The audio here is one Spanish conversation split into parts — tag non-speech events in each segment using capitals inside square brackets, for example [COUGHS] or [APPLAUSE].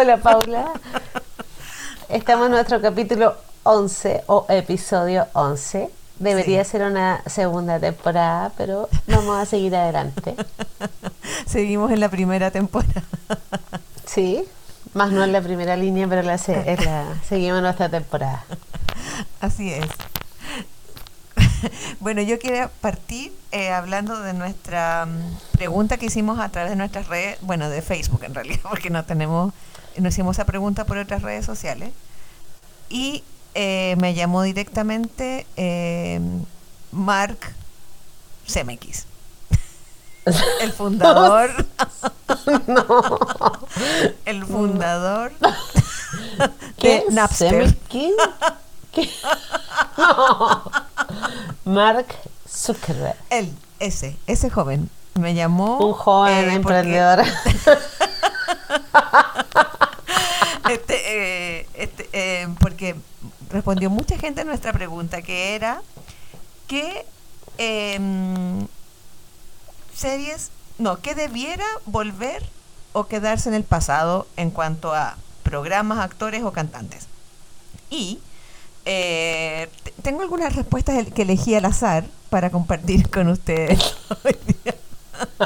Hola Paula. Estamos en nuestro capítulo 11 o episodio 11. Debería Sí. ser una segunda temporada, pero vamos a seguir adelante. Seguimos en la primera temporada. Sí, más no en la primera línea, pero la, se- en la- seguimos nuestra temporada. Así es. Bueno, yo quería partir eh, hablando de nuestra mm, pregunta que hicimos a través de nuestras redes, bueno, de Facebook en realidad, porque no tenemos, no hicimos esa pregunta por otras redes sociales. Y eh, me llamó directamente eh, Mark CMX, [LAUGHS] el fundador, [LAUGHS] el fundador [LAUGHS] de ¿Qué? Napster. ¿Semi- ¿Qué? No. Mark Zuckerberg, Él, ese, ese joven, me llamó. un joven eh, porque- emprendedor. Este, eh, este, eh, porque respondió mucha gente a nuestra pregunta, que era qué em, series, no, qué debiera volver o quedarse en el pasado en cuanto a programas, actores o cantantes. Y eh, te- tengo algunas respuestas que elegí al azar para compartir con ustedes [LAUGHS] hoy día.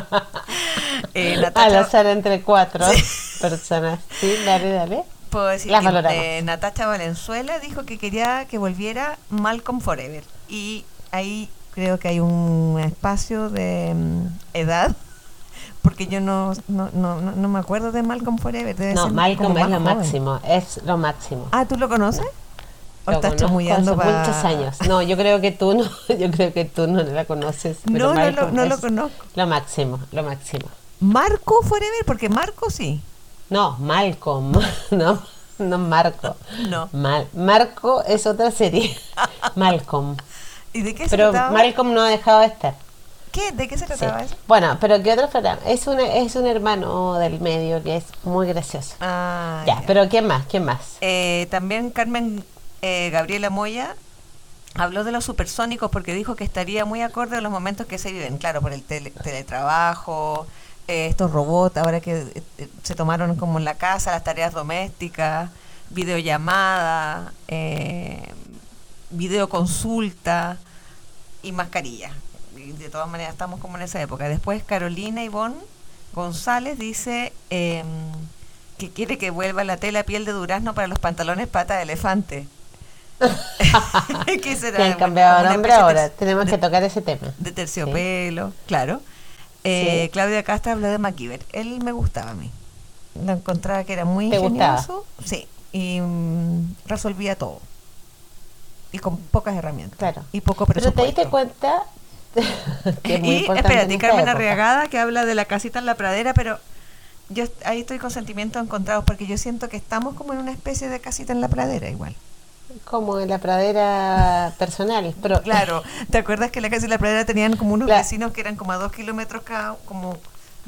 [LAUGHS] Eh, Al azar entre cuatro personas. Sí, dale, dale. Puedo decir Las que eh, Natacha Valenzuela dijo que quería que volviera Malcolm Forever. Y ahí creo que hay un espacio de mm, edad, porque yo no, no, no, no- no me acuerdo de Malcolm Forever. debe No, ser Malcolm es lo joven. máximo, es lo máximo. Ah, ¿tú lo conoces? ¿O Lo estás chamullando para...? muchos años. No, yo creo que tú no, [LAUGHS] yo creo que tú no la conoces. pero No, no, lo- no lo conozco. Lo máximo, lo máximo. ¿Marco Forever? Porque Marco sí. No, Malcolm, [LAUGHS] no, no Marco. No. Mal- Marco es otra serie. [LAUGHS] Malcolm. ¿Y de qué se Pero trataba? Malcolm no ha dejado de estar. ¿Qué? ¿De qué se Sí. trataba eso? Bueno, pero ¿qué otro programa? Es un, es un hermano del medio que es muy gracioso. Ah, ya, ya. pero ¿quién más? ¿Quién más? Eh, también Carmen eh, Gabriela Moya habló de los supersónicos porque dijo que estaría muy acorde a los momentos que se viven, claro, por el tele- teletrabajo, eh, estos robots ahora que eh, eh, se tomaron como en la casa, las tareas domésticas, videollamada, eh, videoconsulta y mascarilla. Y de todas maneras estamos como en esa época. Después Carolina Ivonne González dice em, que quiere que vuelva la tela piel de durazno para los pantalones pata de elefante. [LAUGHS] [LAUGHS] ¿Qué será? Que han cambiado nombre de- ahora. Tenemos de- que tocar ese tema. de terciopelo, claro. Eh, Sí. Claudia Castro habló de MacGyver. Él me gustaba a mí. Lo encontraba que era muy ¿Te gustaba? ingenioso. Sí. Y mm, resolvía todo. Y con pocas herramientas. Claro. Y poco Pero te presupuesto. diste cuenta [LAUGHS] que es muy y espérate, Carmen. Arriagada que habla de la casita en la pradera, pero yo ahí estoy con sentimientos encontrados porque yo siento que estamos como en una especie de casita en la pradera igual. Como en la pradera personal. Pero Claro, ¿te acuerdas que la casa y la pradera tenían como unos Claro. vecinos que eran como a dos kilómetros cada, como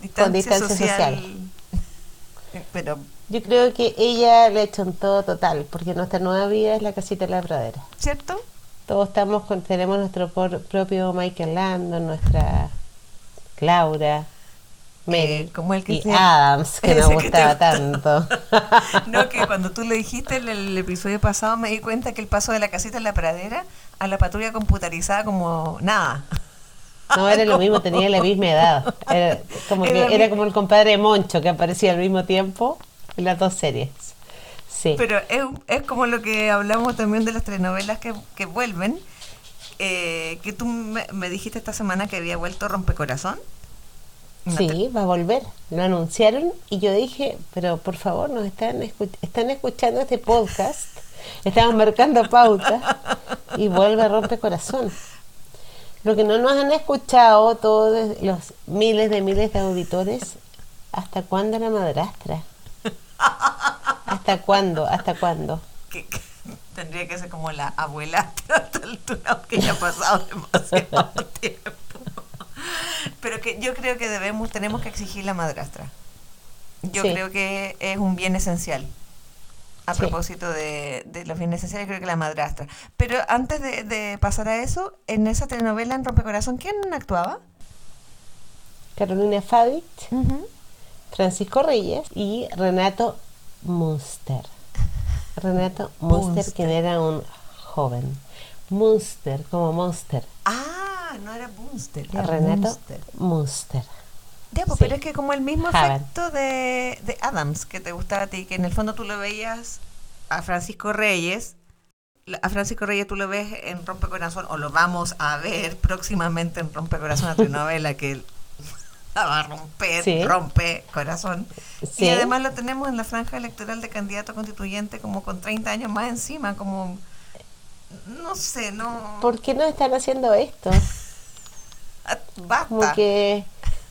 distancia, distancia social? Pero, Yo creo que ella le echó en todo total, porque nuestra nueva vida es la casita de la pradera. ¿cierto? Todos estamos con, tenemos nuestro por- propio Michael Landon, nuestra Laura, Mary como el que y Adams, que [LAUGHS] ese que te gustaba gusta. tanto. [LAUGHS] No, que cuando tú le dijiste en el episodio pasado me di cuenta que el paso de la casita en la pradera a la patrulla computarizada como nada. No era lo mismo, tenía la misma edad. Era como, que, Era era mi- como el compadre Moncho que aparecía al mismo tiempo en las dos series. Sí. Pero es, es como lo que hablamos también de las telenovelas que, que vuelven, eh, que tú me, me dijiste esta semana que había vuelto Rompecorazón. Sí, va a volver. Lo anunciaron y yo dije, pero por favor, nos están, escu- están escuchando este podcast, estamos marcando pauta y vuelve a romper corazón. Lo que no nos han escuchado todos los miles de miles de auditores, ¿hasta cuándo la madrastra? ¿Hasta cuándo? ¿Hasta cuándo? tendría que ser como la abuela a esta altura, aunque ya ha pasado demasiado [LAUGHS] tiempo. [LAUGHS] Pero que yo creo que debemos, tenemos que exigir la madrastra. Yo Sí. creo que es un bien esencial. A Sí. propósito de, de los bienes esenciales, creo que la madrastra. Pero antes de, de pasar a eso, en esa telenovela en Rompecorazón, ¿quién actuaba? Carolina Ujú. Francisco Reyes y Renato Munster. Renato Munster, Munster. quien era un joven. Munster, como Monster. Ah, no era Bunster, era Renato Munster. Munster. Ya, pues, Sí. pero es que como el mismo Haven. efecto de, de Adams que te gustaba a ti, que en el fondo tú lo veías a Francisco Reyes, a Francisco Reyes tú lo ves en Rompecorazón, o lo vamos a ver próximamente en Rompecorazón, la telenovela [LAUGHS] que la [LAUGHS] va a romper, Sí. rompe corazón. Sí. Y además lo tenemos en la franja electoral de candidato constituyente como con 30 años más encima, como, no sé, no... ¿Por qué no están haciendo esto? Basta. Como que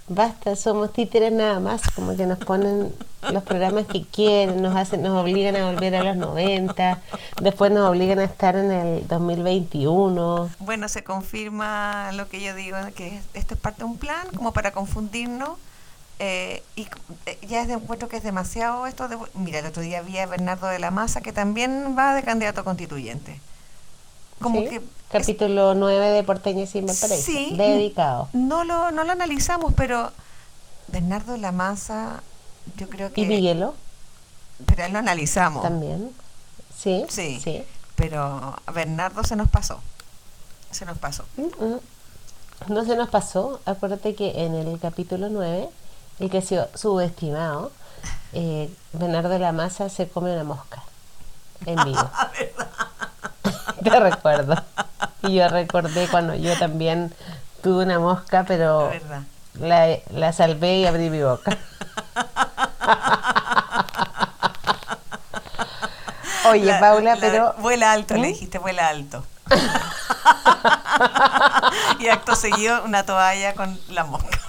basta, somos títeres nada más, como que nos ponen los programas que quieren, nos hacen, nos obligan a volver a los 90, después nos obligan a estar en el 2021. Bueno, se confirma lo que yo digo, que esto es parte de un plan como para confundirnos. eh, y eh, ya es de encuentro que es demasiado esto de... Mira, el otro día vi a Bernardo de la Maza, que también va de candidato constituyente. Como ¿sí? que... Capítulo 9 de Porteña sin Valparaíso, Sí. dedicado. no, lo, no lo analizamos, pero Bernardo de la Maza, yo creo que... Y Miguelo Pero él lo analizamos. también. Sí, Sí. sí. Pero a Bernardo se nos pasó. Se nos pasó. Mm, mm. No se nos pasó, acuérdate que en el capítulo 9, el que ha sido subestimado, eh, Bernardo de la Maza se come una mosca en vivo. [LAUGHS] [LAUGHS] Te recuerdo. Y yo recordé cuando yo también tuve una mosca, pero La la, la salvé y abrí mi boca. [LAUGHS] Oye, La- Paula, la- pero... Vuela alto, le ¿Mm? dijiste, vuela alto. [LAUGHS] y acto seguido, una toalla con la mosca.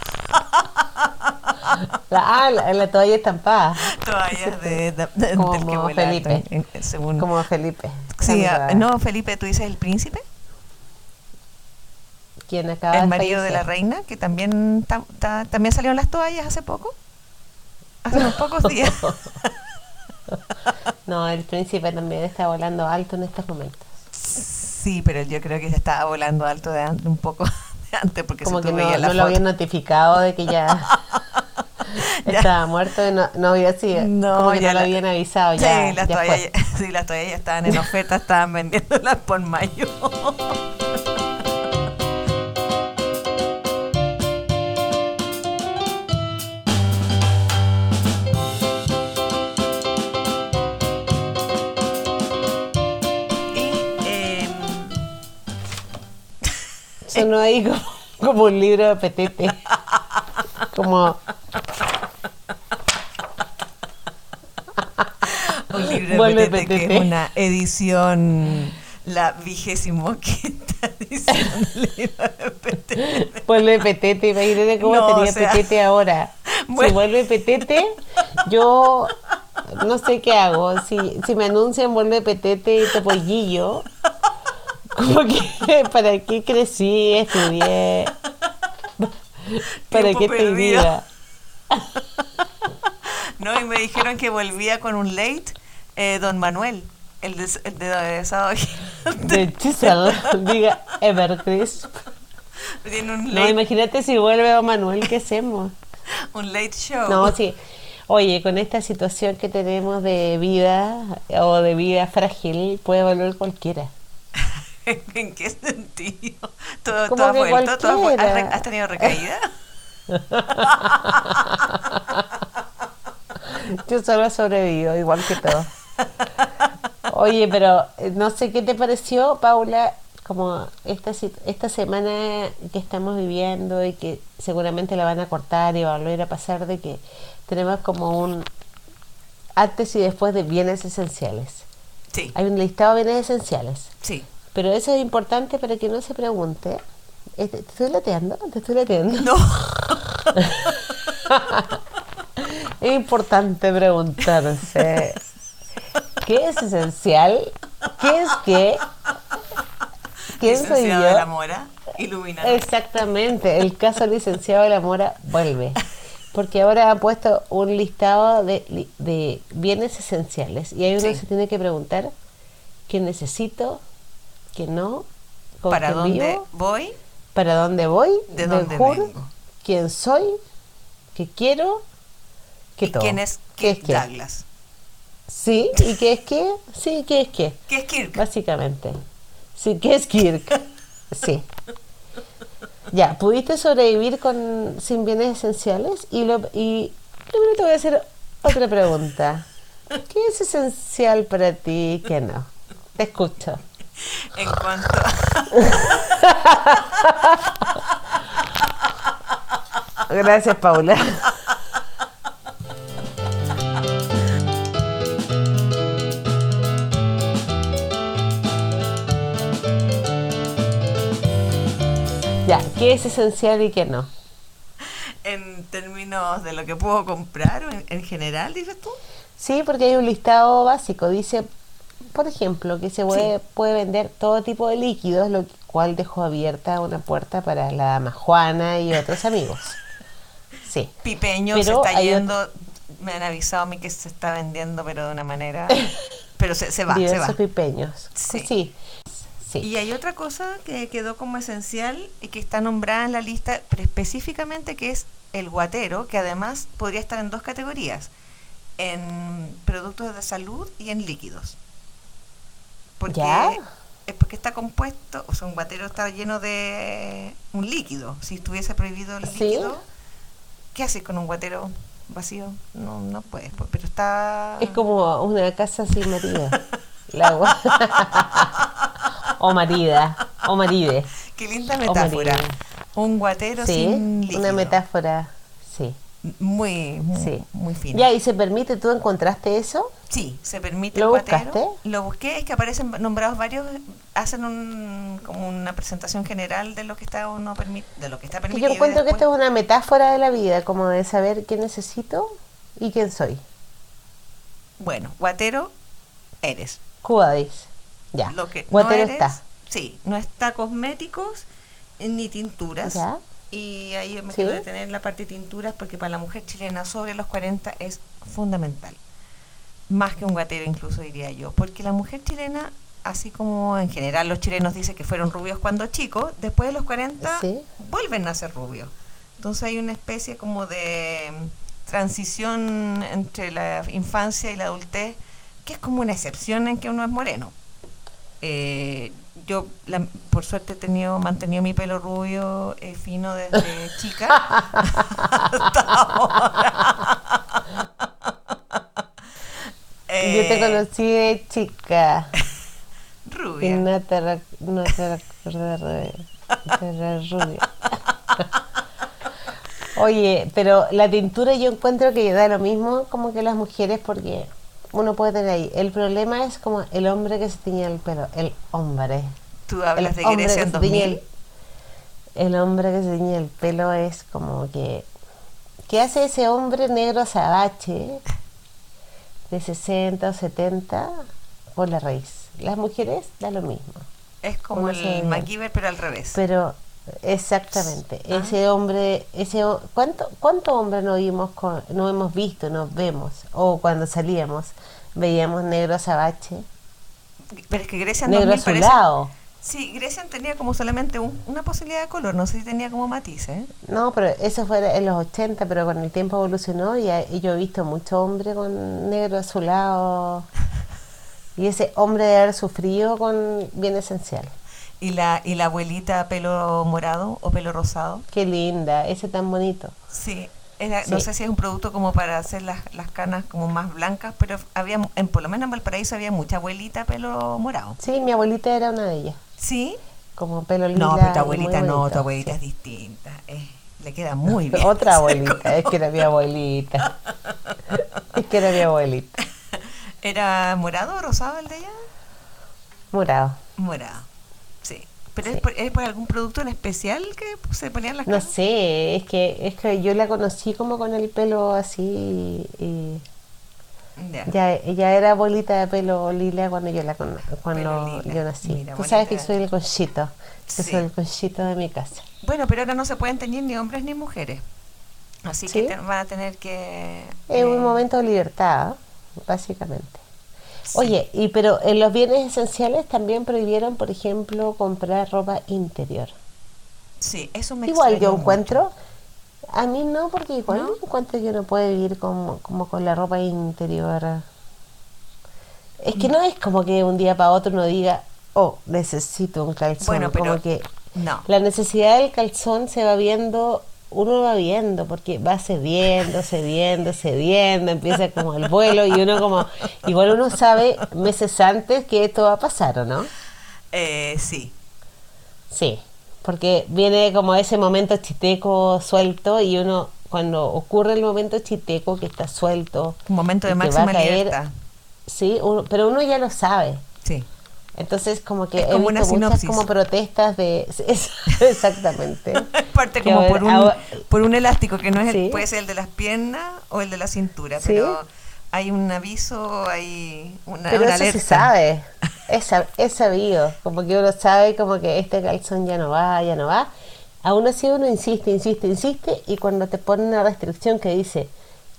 La, ah, la, la toalla estampada. Toallas de, de- de- Como del que vuela alto, Felipe. en- en- según- Como Felipe. Sí, ah, toalla. no, Felipe, tú dices el príncipe, Quien acaba el marido de la reina, que también, ta- ta- también salieron las toallas hace poco. Hace unos pocos días. [LAUGHS] No, el príncipe también está volando alto en estos momentos. Sí, pero yo creo que se estaba volando alto de antes, un poco antes, porque Como si que no, veías la no lo habían notificado de que [LAUGHS] ya estaba muerto y no, no había sido. No, como que ya no lo habían avisado. Ya, sí, las ya toallas, fue. ya, [LAUGHS] sí, las toallas ya estaban en oferta, estaban vendiéndolas por mayo. [LAUGHS] Sonó ahí como, como un libro de petete. Como un libro de Petete, que es una edición, la vigésimo quinta edición del libro de Petete. vuelve petete. Imagínate cómo No, sería o sea, petete ahora. bueno. Si vuelve petete, yo no sé qué hago. Si, si me anuncian vuelve petete y topollillo, como que [LAUGHS] para qué crecí, estudié, [LAUGHS] para qué estoy viva. [LAUGHS] No, y me dijeron que volvía con un late eh, Don Manuel, el de, el de Sábado Gigante. De Chisel, diga Evercrisp. Tiene un No, late, imagínate si vuelve a Manuel, ¿qué hacemos? un late show. No, sí. Oye, con esta situación que tenemos de vida o de vida frágil, puede volver cualquiera. [LAUGHS] ¿En qué sentido? ¿Todo, todo ha que vuelto? ¿Todo ¿Has, has tenido recaída? [LAUGHS] Yo solo sobrevivo, igual que todo. Oye, pero eh, no sé qué te pareció, Paula, como esta, esta semana que estamos viviendo y que seguramente la van a cortar y va a volver a pasar, de que tenemos como un antes y después de bienes esenciales. Sí, Hay un listado de bienes esenciales. sí. Pero eso es importante para que no se pregunte. ¿Te estoy lateando? ¿Te estoy lateando? No, [LAUGHS] Es importante preguntarse ¿qué es esencial? ¿Qué es qué? ¿Quién soy licenciado de la yo? Mora, iluminado. Exactamente, el caso licenciado de la Mora vuelve. Porque ahora han puesto un listado de, de bienes esenciales y ahí uno Sí. se tiene que preguntar qué necesito, qué no, ¿Para dónde vivo, voy? para dónde voy, ¿De dónde vengo? quién soy que quiero, que ¿Y todo. quién es ¿Qué es Kirk qué? Douglas? Sí, ¿y qué es qué? Sí, ¿qué es qué? ¿Qué es Kirk? Básicamente. Sí, ¿qué es Kirk? Sí. Ya, ¿pudiste sobrevivir con sin bienes esenciales? Y, lo, y primero te voy a hacer otra pregunta. ¿Qué es esencial para ti y qué no? Te escucho. [LAUGHS] En cuanto [LAUGHS] Gracias, Paula. [LAUGHS] Ya, ¿qué es esencial y qué no? en términos de lo que puedo comprar o en, en general, dices tú. Sí, porque hay un listado básico. Dice, por ejemplo, que se puede, Sí. puede vender todo tipo de líquidos, lo cual dejó abierta una puerta para la dama Juana y otros amigos. [LAUGHS] Sí. Pipeño Pero se está yendo, me han avisado a mí que se está vendiendo, pero de una manera. [LAUGHS] pero se, se va, se va. pipeños. Sí. Sí. sí. Y hay otra cosa que quedó como esencial y que está nombrada en la lista, pero específicamente que es el guatero, que además podría estar en dos categorías, en productos de salud y en líquidos. Porque, ¿Ya? Es porque está compuesto, o sea, un guatero está lleno de un líquido. Si estuviese prohibido el Sí. líquido, ¿qué haces con un guatero vacío? No, no puedes, pues, pero está... Es como una casa sin marido. [LAUGHS] La agua. o marida. O maride. Qué linda metáfora. Un guatero Sí, sin líquido. una metáfora. Sí. Muy, muy, Sí. muy fina. Ya, ¿y se permite? ¿Tú encontraste eso? Sí, se permite ¿Lo el guatero. buscaste? Lo busqué, es que aparecen nombrados varios, hacen un, como una presentación general de lo que está o no permite, de lo que está permitido. yo encuentro que esto es una metáfora de la vida, como de saber qué necesito y quién soy. Bueno, guatero eres. Cubadis. Ya. Lo que Guatero no eres, está. Sí, no está cosméticos ni tinturas. Ya. Y ahí me Sí. quiero detener en la parte de tinturas porque para la mujer chilena sobre los 40 es fundamental. Más que un guatero incluso diría yo. Porque la mujer chilena, así como en general los chilenos dicen que fueron rubios cuando chicos, después de los 40 Sí. vuelven a ser rubios. Entonces hay una especie como de mm, transición entre la infancia y la adultez, que es como una excepción en que uno es moreno. Eh, yo, la- por suerte, he tenido, mantenido mi pelo rubio eh, fino desde [LAUGHS] chica hasta ahora. Yo te Eh, conocí de chica. Y Rubia. no te, rec- no te recuerdo rubia. [LAUGHS] Oye, pero la tintura yo encuentro que da lo mismo como que las mujeres porque uno puede tener ahí. El problema es como el hombre que se tiñe el pelo, el hombre. Tú hablas el de hombre Grecia que en se tiñe 2000. el, el hombre que se tiñe el pelo es como que... ¿Qué hace ese hombre negro azabache de 60 o 70 por la raíz? Las mujeres da lo mismo. Es como Uno el. MacGyver, pero al revés. Pero exactamente, Ah. ese hombre, ese ¿cuánto cuánto hombre no vimos con, no hemos visto, nos vemos o cuando salíamos veíamos negro azabache, Pero es que Grecia negro 2000 parece- azulado. Sí, Grecia tenía como solamente un- una posibilidad de color, no sé si tenía como matices. ¿eh? No, pero eso fue en los 80, pero con el tiempo evolucionó y yo he visto mucho hombre con negro azulado [LAUGHS] y ese hombre de haber sufrido con bien esencial. Y la, y la abuelita pelo morado o pelo rosado. Qué linda, ese tan bonito. Sí, era- no Sí. sé si es un producto como para hacer las, las canas como más blancas, pero había, en, por lo menos en Valparaíso había mucha abuelita pelo morado. Sí, mi abuelita era una de ellas, ¿Sí? como pelo lila. No, pero tu abuelita no, tu abuelita sí. es distinta. eh, le queda muy [LAUGHS] bien. Otra abuelita, es que era mi abuelita. [LAUGHS] Es que era mi abuelita. ¿Era morado o rosado el de ella? Morado. Morado. ¿Pero Sí. es, por, es por algún producto en especial que se ponían las No sé, es que, es que yo la conocí como con el pelo así y Ya. ya, ya era abuelita de pelo lila cuando yo la cuando yo nací. Mira, Tú sabes que soy el conchito, que Sí. soy el conchito de mi casa. Bueno, pero ahora no se pueden teñir ni hombres ni mujeres. Así ¿Sí? que te- van a tener que... Es eh, un momento de libertad, básicamente. Sí. Oye, y pero en los bienes esenciales también prohibieron, por ejemplo, comprar ropa interior. Sí, eso me Igual yo encuentro, A mí no, porque igual ¿No? encuentro que uno puede vivir como, como con la ropa interior. Es que no es como que un día para otro uno diga, oh, necesito un calzón. Bueno, pero como que no. la necesidad del calzón se va viendo, uno va viendo, porque va cediendo, cediendo, cediendo, empieza como el vuelo y uno como, igual uno sabe meses antes que esto va a pasar, ¿o no? Eh, sí. Sí, porque viene como ese momento chiteco suelto y uno cuando ocurre el momento chiteco que está suelto, Un momento de máxima caer, libertad. sí, uno- pero uno ya lo sabe. Entonces como que Es he como una visto muchas como protestas de [LAUGHS] es- exactamente. [LAUGHS] Parte como ahora- por un, ahora- por un elástico que no es el, Sí. puede ser el de las piernas o el de la cintura, Sí. pero hay un aviso, hay una, Pero una eso alerta. se sabe, [LAUGHS] es, es sabido, como que uno sabe como que este calzón ya no va, ya no va. Aún así uno insiste, insiste, insiste y cuando te ponen una restricción que dice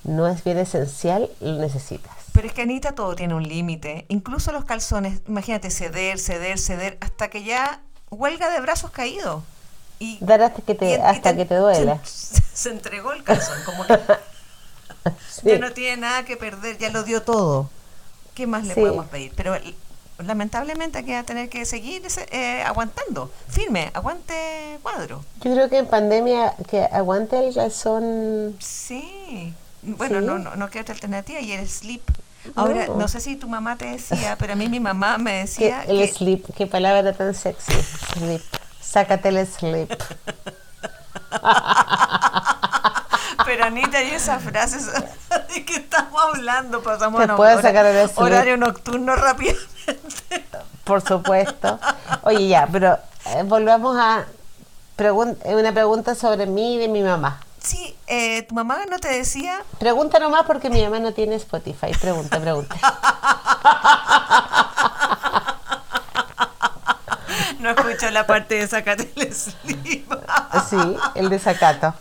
no es bien esencial, lo necesitas. Pero es que Anita todo tiene un límite, incluso los calzones, imagínate ceder, ceder, ceder, hasta que ya huelga de brazos caídos. Y, Dar hasta que te, y- y hasta que te duela. [LAUGHS] Se, se entregó el calzón, como que [LAUGHS] Sí. ya no tiene nada que perder, ya lo dio todo. ¿Qué más le Sí. podemos pedir? Pero lamentablemente hay que tener que seguir eh, aguantando, firme, aguante cuadro. Yo creo que en pandemia que aguante el calzón, Sí. Bueno, Sí. no, no, no queda otra alternativa y el slip. Ahora, No. no. sé si tu mamá te decía, pero a mí mi mamá me que decía [LAUGHS] el que- slip, qué palabra tan sexy, slip. Sácate el slip. [LAUGHS] Pero Anita, y esas frases [LAUGHS] de que estamos hablando, pasamos Te a puedes hora- sacar el slip. horario nocturno rápidamente. Por supuesto. Oye, ya, pero eh, volvamos a pregun- una pregunta sobre mí y de mi mamá. Sí, eh, tu mamá no te decía, Pregunta nomás porque mi mamá no tiene Spotify. Pregunta, pregunta. [LAUGHS] no escucho la parte de sacate el. Sí, el desacato.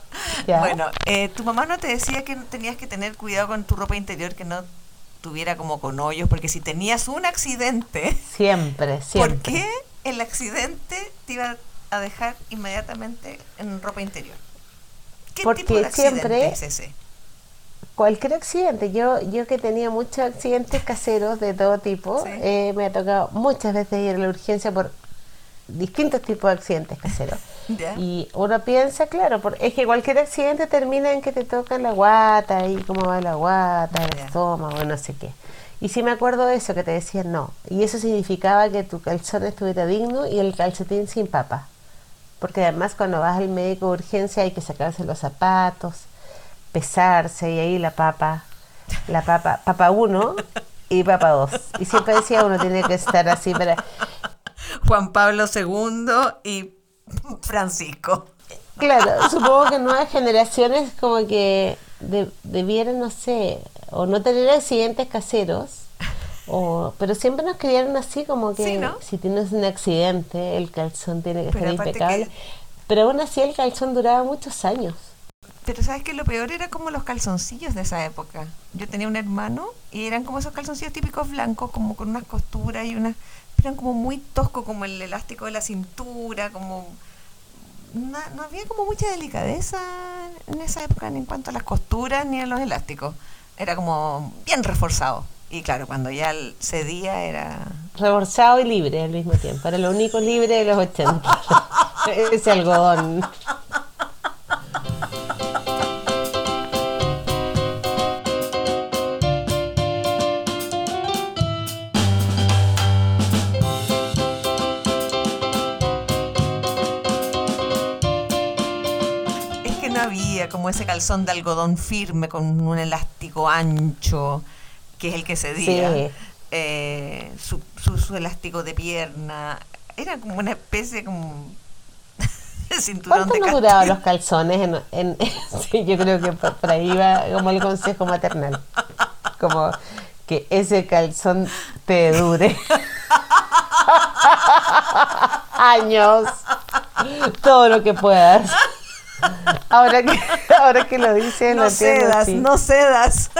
Ya. Bueno, eh, tu mamá no te decía que tenías que tener cuidado con tu ropa interior, que no tuviera como con hoyos, porque si tenías un accidente, Siempre, siempre. ¿por qué el accidente te iba a dejar inmediatamente en ropa interior? ¿Qué Porque tipo de siempre- es ese? Cualquier accidente. Yo, yo que tenía muchos accidentes caseros de todo tipo, Sí. eh, me ha tocado muchas veces ir a la urgencia por distintos tipos de accidentes caseros. [LAUGHS] Y uno piensa, claro, por- es que cualquier accidente termina en que te toca la guata y cómo va la guata, el estómago, no sé qué. Y sí me acuerdo de eso, que te decían no. Y eso significaba que tu calzón estuviera digno y el calcetín sin papa. Porque además cuando vas al médico de urgencia hay que sacarse los zapatos, pesarse y ahí la papa, la papa, papa 1 y papa 2. Y siempre decía uno tiene que estar así para... Juan Pablo II y Francisco. Claro, supongo que nuevas generaciones como que de- debieran, no sé, o no tener accidentes caseros, o, pero siempre nos criaron así como que Sí, ¿no? si tienes un accidente el calzón tiene que Pero estar impecable. que- Pero aún así el calzón duraba muchos años. Pero sabes que lo peor era como los calzoncillos de esa época. Yo tenía un hermano y eran como esos calzoncillos típicos blancos, como con unas costuras y unas... pero Eran como muy toscos, como el elástico de la cintura, como... na- no había como mucha delicadeza en esa época ni en cuanto a las costuras ni a los elásticos. Era como bien reforzado. Y claro, cuando ya cedía era... Reforzado y libre al mismo tiempo. Era lo único libre de los 80. [LAUGHS] Ese algodón. Es que no había como ese calzón de algodón firme con un elástico ancho, que es el que cedía. Sí. Eh, su, su, su elástico de pierna. Era como una especie como [LAUGHS] de cinturón ¿Cuánto de castillo. duraban los calzones? En, en- [LAUGHS] sí, yo creo que por, por ahí va como el consejo maternal. Como que ese calzón te dure. [LAUGHS] Años. Todo lo que puedas. Ahora que, ahora que lo dices, lo No cedas, sí. no cedas.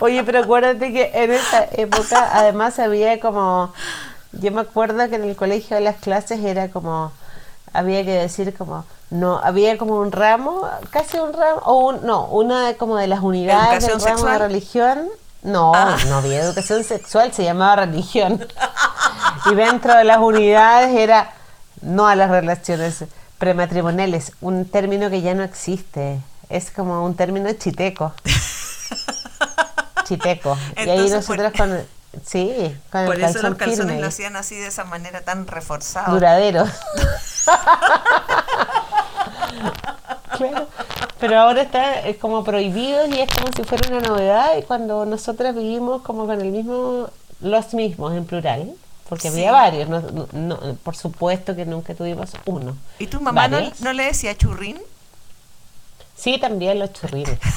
Oye, pero acuérdate que en esa época además había como, yo me acuerdo que en el colegio de las clases era como, había que decir como, no, había como un ramo, casi un ramo, o un, no, una como de las unidades del ¿Educación ramo de sexual? religión. No, Ah. no había educación sexual, se llamaba religión. Y dentro de las unidades era no a las relaciones prematrimoniales, un término que ya no existe. Es como un término chiteco. Chiteco. y ahí por- nosotros con, sí, con Por el eso los calzones firme, lo hacían así de esa manera tan reforzado. duradero. [LAUGHS] Claro, pero ahora está es como prohibido y es como si fuera una novedad y cuando nosotras vivimos como con el mismo, los mismos en plural, porque Sí. había varios, no, no- por supuesto que nunca tuvimos uno. ¿Y tu mamá no, no le decía churrín? Sí, también los churrines, [LAUGHS]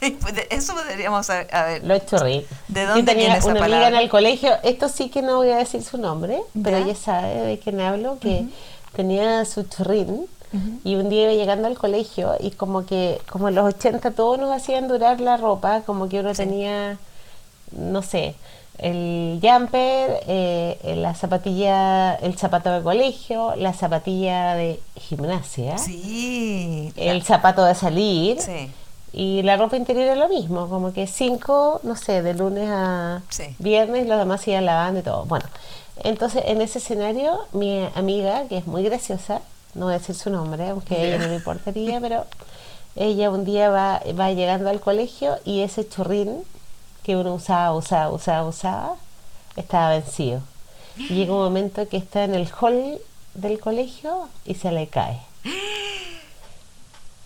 Pues Eso deberíamos saber. A ver, los churrines. ¿De Yo dónde tenía viene esa una amiga palabra? en el colegio, esto sí que no voy a decir su nombre, pero ¿Ya? ella sabe de quién hablo, que tenía su churrín y un día iba llegando al colegio y como que, como en los 80 todos nos hacían durar la ropa, como que uno Sí. tenía, no sé, el jumper, eh, la zapatilla, el zapato de colegio, la zapatilla de gimnasia, sí. el zapato de salir. Sí. Y la ropa interior era lo mismo, como que cinco, no sé, de lunes a Sí. viernes, los demás iban lavando y todo. Bueno, entonces en ese escenario, mi amiga, que es muy graciosa, no voy a decir su nombre, aunque a ella no me importaría, [LAUGHS] pero ella un día va, va llegando al colegio y ese churrín que uno usaba, usaba, usaba, usaba, estaba vencido. Y llega un momento que está en el hall del colegio y se le cae.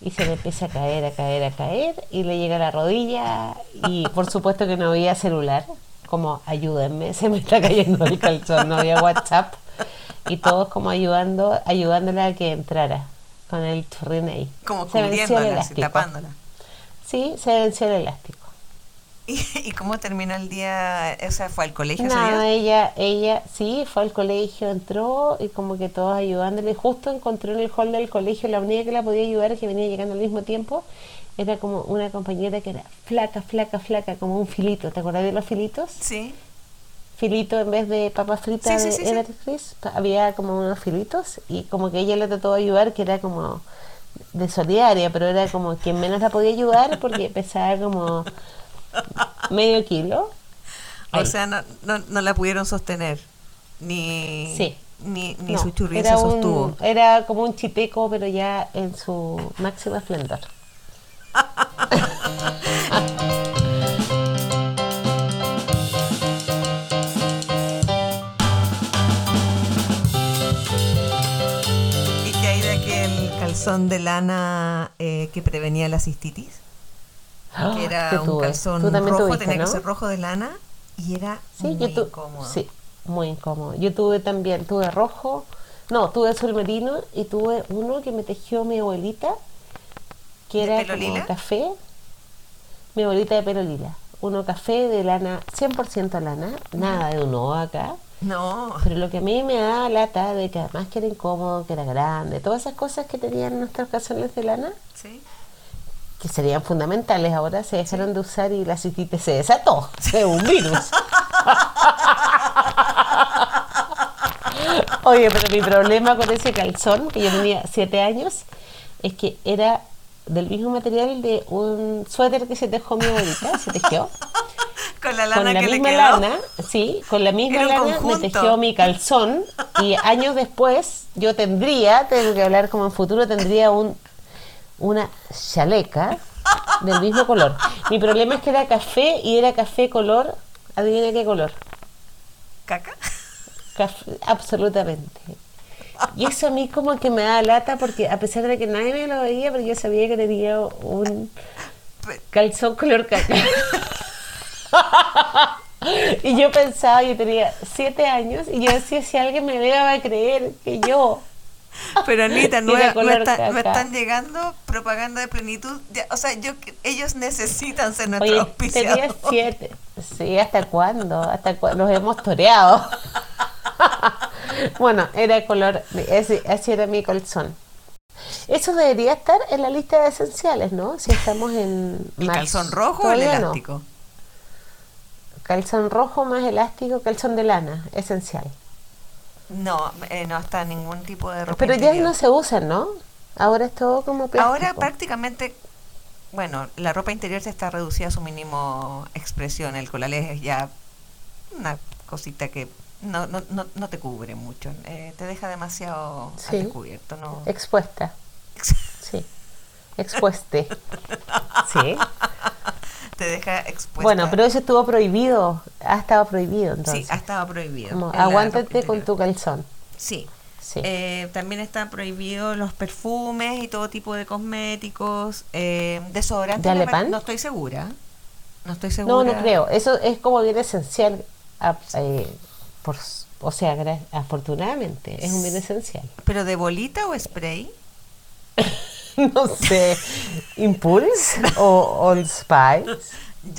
Y se le empieza a caer, a caer, a caer, y le llega a la rodilla, y por supuesto que no había celular, como ayúdenme, se me está cayendo el calzón, no había WhatsApp, y todos como ayudando, ayudándola a que entrara con el churrín ahí. Como el cubriéndola, así, tapándola. Sí, se venció el elástico. ¿Y, y cómo terminó el día? O sea, ¿fue al colegio ese día? ella, ella sí fue al colegio, entró y como que todos ayudándole. Justo encontró en el hall del colegio la única que la podía ayudar, que venía llegando al mismo tiempo, era como una compañera que era flaca, flaca, flaca, como un filito. ¿Te acuerdas de los filitos? Sí. Filito en vez de papas fritas Sí, sí, de sí, Crisp, había como unos filitos y como que ella le trató de ayudar, que era como de solidaria, pero era como quien menos la podía ayudar porque pesaba como medio kilo. O sea, no, no, no la pudieron sostener. Ni, Sí. ni, ni No, su churrín se era sostuvo. un- era como un chiteco, pero ya en su máximo esplendor. [LAUGHS] ¿Y qué hay de aquel calzón de lana eh, que prevenía la cistitis? ¡Ah! Que era que un calzón rojo, tuviste, tenía ¿no? que ser rojo de lana y era Sí, muy yo tu- incómodo. Sí, muy incómodo. Yo tuve también, tuve rojo, no, tuve azul merino y tuve uno que me tejió mi abuelita, que ¿De era como lila? café. Mi abuelita de pelo lila. Uno café de lana, 100% lana, nada de uno acá. No, Pero lo que a mí me da lata de que además que era incómodo, que era grande, todas esas cosas que tenían nuestros calzones de lana, sí. Que serían fundamentales, ahora se dejaron de usar y la cistitis se desató. [LAUGHS] Es un virus. [LAUGHS] Oye, pero mi problema con ese calzón, que yo tenía siete años, es que era del mismo material de un suéter que se tejó mi abuelita, se tejió. [LAUGHS] Con la lana Con la que le misma quedó. lana, sí, con la misma lana me tejió mi calzón y años después yo tendría, tengo que hablar como en futuro, tendría un una chaleca del mismo color. Mi problema es que era café y era café color, adivina qué color. ¿Caca? Café, absolutamente. Y eso a mí como que me da lata porque a pesar de que nadie me lo veía, pero yo sabía que tenía un calzón color caca. [LAUGHS] y yo pensaba, yo tenía siete años y yo decía, si alguien me vea va a creer que yo... [LAUGHS] Pero Anita, no, me, está- están llegando propaganda de plenitud. Ya, o sea, yo ellos necesitan ser nuestros auspiciadores. siete. Sí, ¿hasta cuándo? ¿Hasta cuándo? Los hemos toreado. [LAUGHS] bueno, era color, ese, así era mi colzón. Eso debería estar en la lista de esenciales, ¿no? Si estamos en ¿El marzo. calzón rojo o el no. elástico? Calzón rojo más elástico, calzón de lana, esencial. No, eh, no está ningún tipo de ropa Pero ya no se usan, ¿no? Ahora es todo como plástico. Ahora prácticamente, bueno, la ropa interior se está reducida a su mínimo expresión. El colalés es ya una cosita que no, no, no, no te cubre mucho. eh, te deja demasiado Sí. descubierto. ¿no? Expuesta. [LAUGHS] Sí. Expueste. [LAUGHS] Sí. Te deja expuesta. Bueno, pero eso estuvo prohibido. Ha estado prohibido entonces. Sí, ha estado prohibido. Ropa aguántate con tu calzón. Sí. Sí. Eh, también están prohibidos los perfumes y todo tipo de cosméticos. Eh, desodorante. ¿De no Alepán? No estoy segura. No estoy no, segura. no creo. Eso es como bien esencial. a- eh, por, o sea, afortunadamente, es un bien esencial. ¿Pero de bolita o spray? [COUGHS] [LAUGHS] no sé, Impulse o Old Spice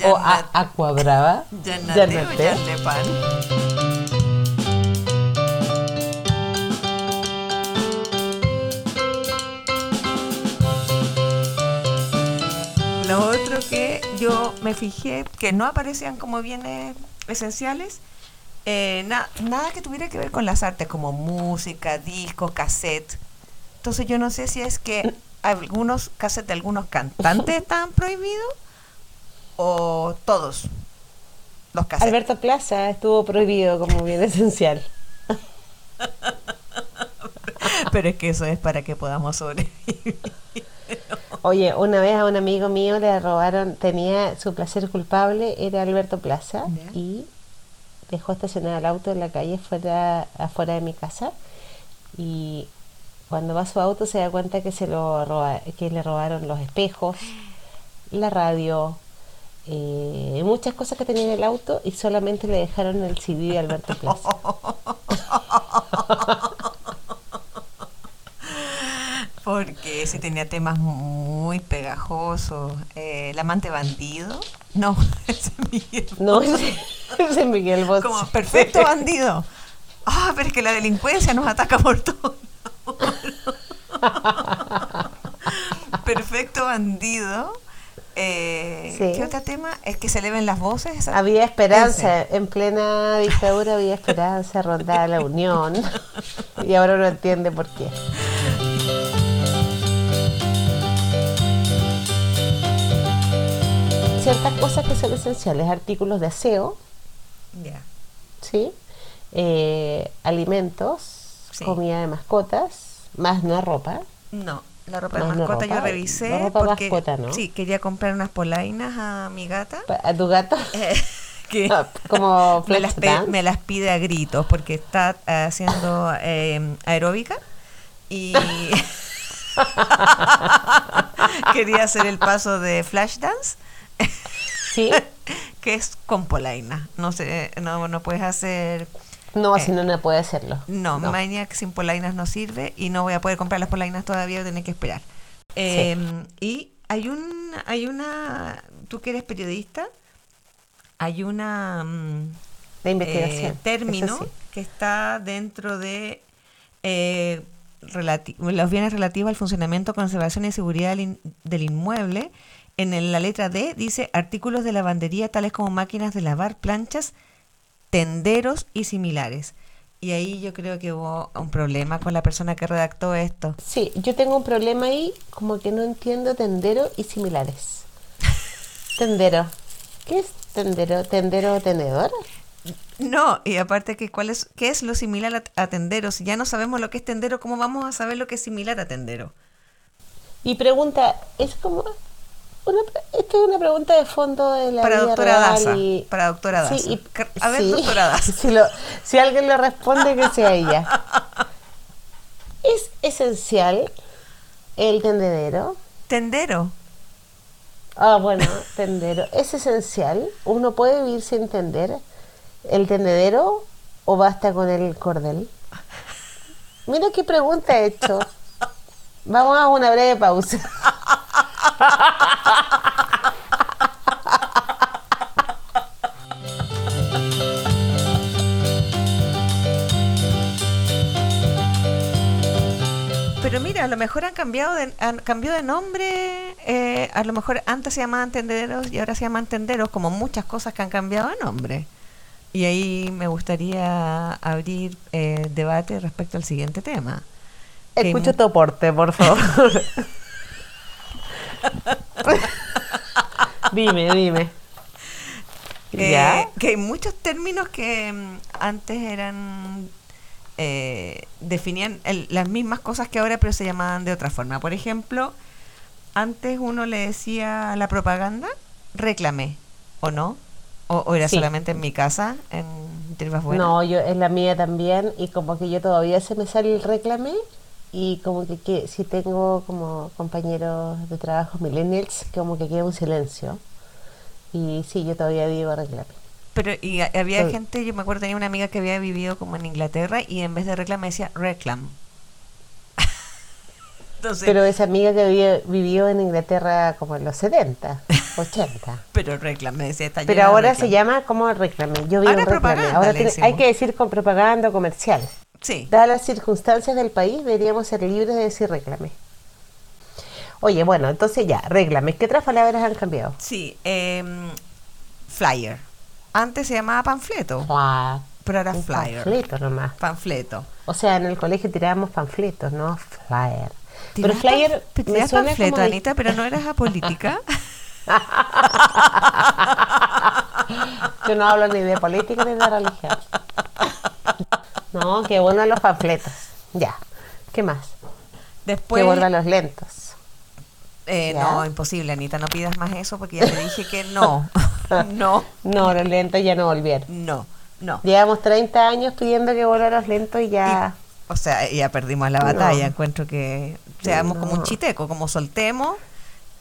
o a- Janat- Aqua Brava. Yanate o Yanate. Yanlepan. Lo otro que yo me fijé que no aparecían como bienes esenciales, eh, na- nada que tuviera que ver con las artes, como música, disco, cassette. Entonces yo no sé si es que algunos cassettes de algunos cantantes [LAUGHS] estaban prohibidos o todos los cassettes. Alberto Plaza estuvo prohibido como bien esencial. [LAUGHS] Pero es que eso es para que podamos sobrevivir. [LAUGHS] Oye, una vez a un amigo mío le robaron, tenía su placer culpable, era Alberto Plaza, y dejó estacionado el auto en la calle fuera, afuera de mi casa. Y cuando va a su auto se da cuenta que se lo roba, que le robaron los espejos, la radio, eh, muchas cosas que tenía en el auto y solamente le dejaron el CD de Alberto Plaza. [LAUGHS] Porque si tenía temas muy pegajosos. Eh, el amante bandido. No, [LAUGHS] ese es Miguel No, ese ese es Miguel Bosé. Como perfecto bandido. Ah, pero es que la delincuencia nos ataca por lados. [LAUGHS] perfecto bandido. Eh, Sí. ¿Qué otro tema? Es que se eleven las voces. Había esperanza, en plena dictadura había esperanza, rondaba la unión y ahora no entiende por qué. Ciertas cosas que son esenciales, artículos de aseo. ¿sí? Eh, alimentos, Sí. comida de mascotas, más no ropa. No, la ropa de no mascota yo revisé ropa porque mascota, ¿no? sí, quería comprar unas polainas a mi gata. A tu gato, [LAUGHS] eh, que como [LAUGHS] me las, dance. me las pide a gritos porque está eh, haciendo eh, aeróbica y [LAUGHS] quería hacer el paso de flash dance ¿Sí? que es con polaina. No sé, no, no puedes hacer No, Eh, si no, no puede hacerlo. No, Maniac sin polainas no sirve y no voy a poder comprar las polainas todavía, voy a tener que esperar. Eh, Y hay un, hay una, tú que eres periodista, hay una mm, De investigación. eh, término sí. que está dentro de eh, los bienes relativos al funcionamiento, conservación y seguridad del, in- del inmueble. En el- la letra D dice artículos de lavandería tales como máquinas de lavar, planchas, tenderos y similares. Y ahí yo creo que hubo un problema con la persona que redactó esto. Sí, yo tengo un problema ahí, como que no entiendo tendero y similares. [LAUGHS] Tendero. ¿Qué es tendero? ¿Tendero o tenedor? No, y aparte que cuál es, ¿qué es lo similar a, a tendero? Si ya no sabemos lo que es tendero, ¿cómo vamos a saber lo que es similar a tendero? Y pregunta, es como... Una, esto es una pregunta de fondo de la Para vida doctora real Daza, y- para doctora Daza. Sí, y- Car- a ver, sí. doctora [LAUGHS] Daza. si, lo- si alguien le responde, que sea ella. [LAUGHS] ¿Es esencial el tendedero? Tendero. Ah, bueno, tendero. ¿Es esencial? ¿Uno puede vivir sin tender el tendedero o basta con el cordel? [LAUGHS] Mira qué pregunta he hecho. Vamos a una breve pausa. Pero mira, a lo mejor han cambiado de, han cambiado de nombre. eh, a lo mejor antes se llamaban tenderos y ahora se llaman tenderos, como muchas cosas que han cambiado de nombre. Y ahí me gustaría abrir eh, debate respecto al siguiente tema. Escucho tu aporte, por favor. [LAUGHS] [LAUGHS] dime, dime. Eh, ¿Ya? que hay muchos términos que mm, antes eran eh, definían el- las mismas cosas que ahora pero se llamaban de otra forma por ejemplo antes uno le decía a la propaganda reclame o no o, o era Sí. solamente en mi casa en Buenas No, yo es la mía también y como que yo todavía se me sale el reclame y como que, que si tengo como compañeros de trabajo millennials, como que queda un silencio. Y sí, yo todavía digo reclame. pero y ha- había gente yo me acuerdo tenía una amiga que había vivido como en Inglaterra y en vez de reclame decía reclam [LAUGHS] entonces Pero esa amiga que había, vivió en Inglaterra como en los 70, 80. [LAUGHS] pero reclame decía está Pero ahora se llama como reclame. Yo vivo Ahora en reclame. Ahora tiene- hay que decir con propaganda comercial. Sí Dadas las circunstancias del país, deberíamos ser libres de decir reclame. Oye, bueno, entonces ya, reclame. ¿Qué otras palabras han cambiado? Sí, em, flyer. Antes se llamaba panfleto, Fla- pero un flyer. panfleto nomás. Panfleto. O sea, en el colegio tirábamos panfletos, no flyer. Pero ¿Tirabas flyer suena panfleto, como Anita, pero no eras apolítica. [LAUGHS] Yo no hablo ni de política ni de religión. No, qué bueno los panfletos. Ya. ¿Qué más? Después, que vuelvan los lentos. eh, no, imposible, Anita, no pidas más eso porque ya te dije que no. [LAUGHS] no, No, los lentos ya no volvieron. no, no. Llevamos 30 años pidiendo que vuelvan los lentos y ya... O sea, ya perdimos la No. batalla. Encuentro que seamos como un chiteco, como soltemos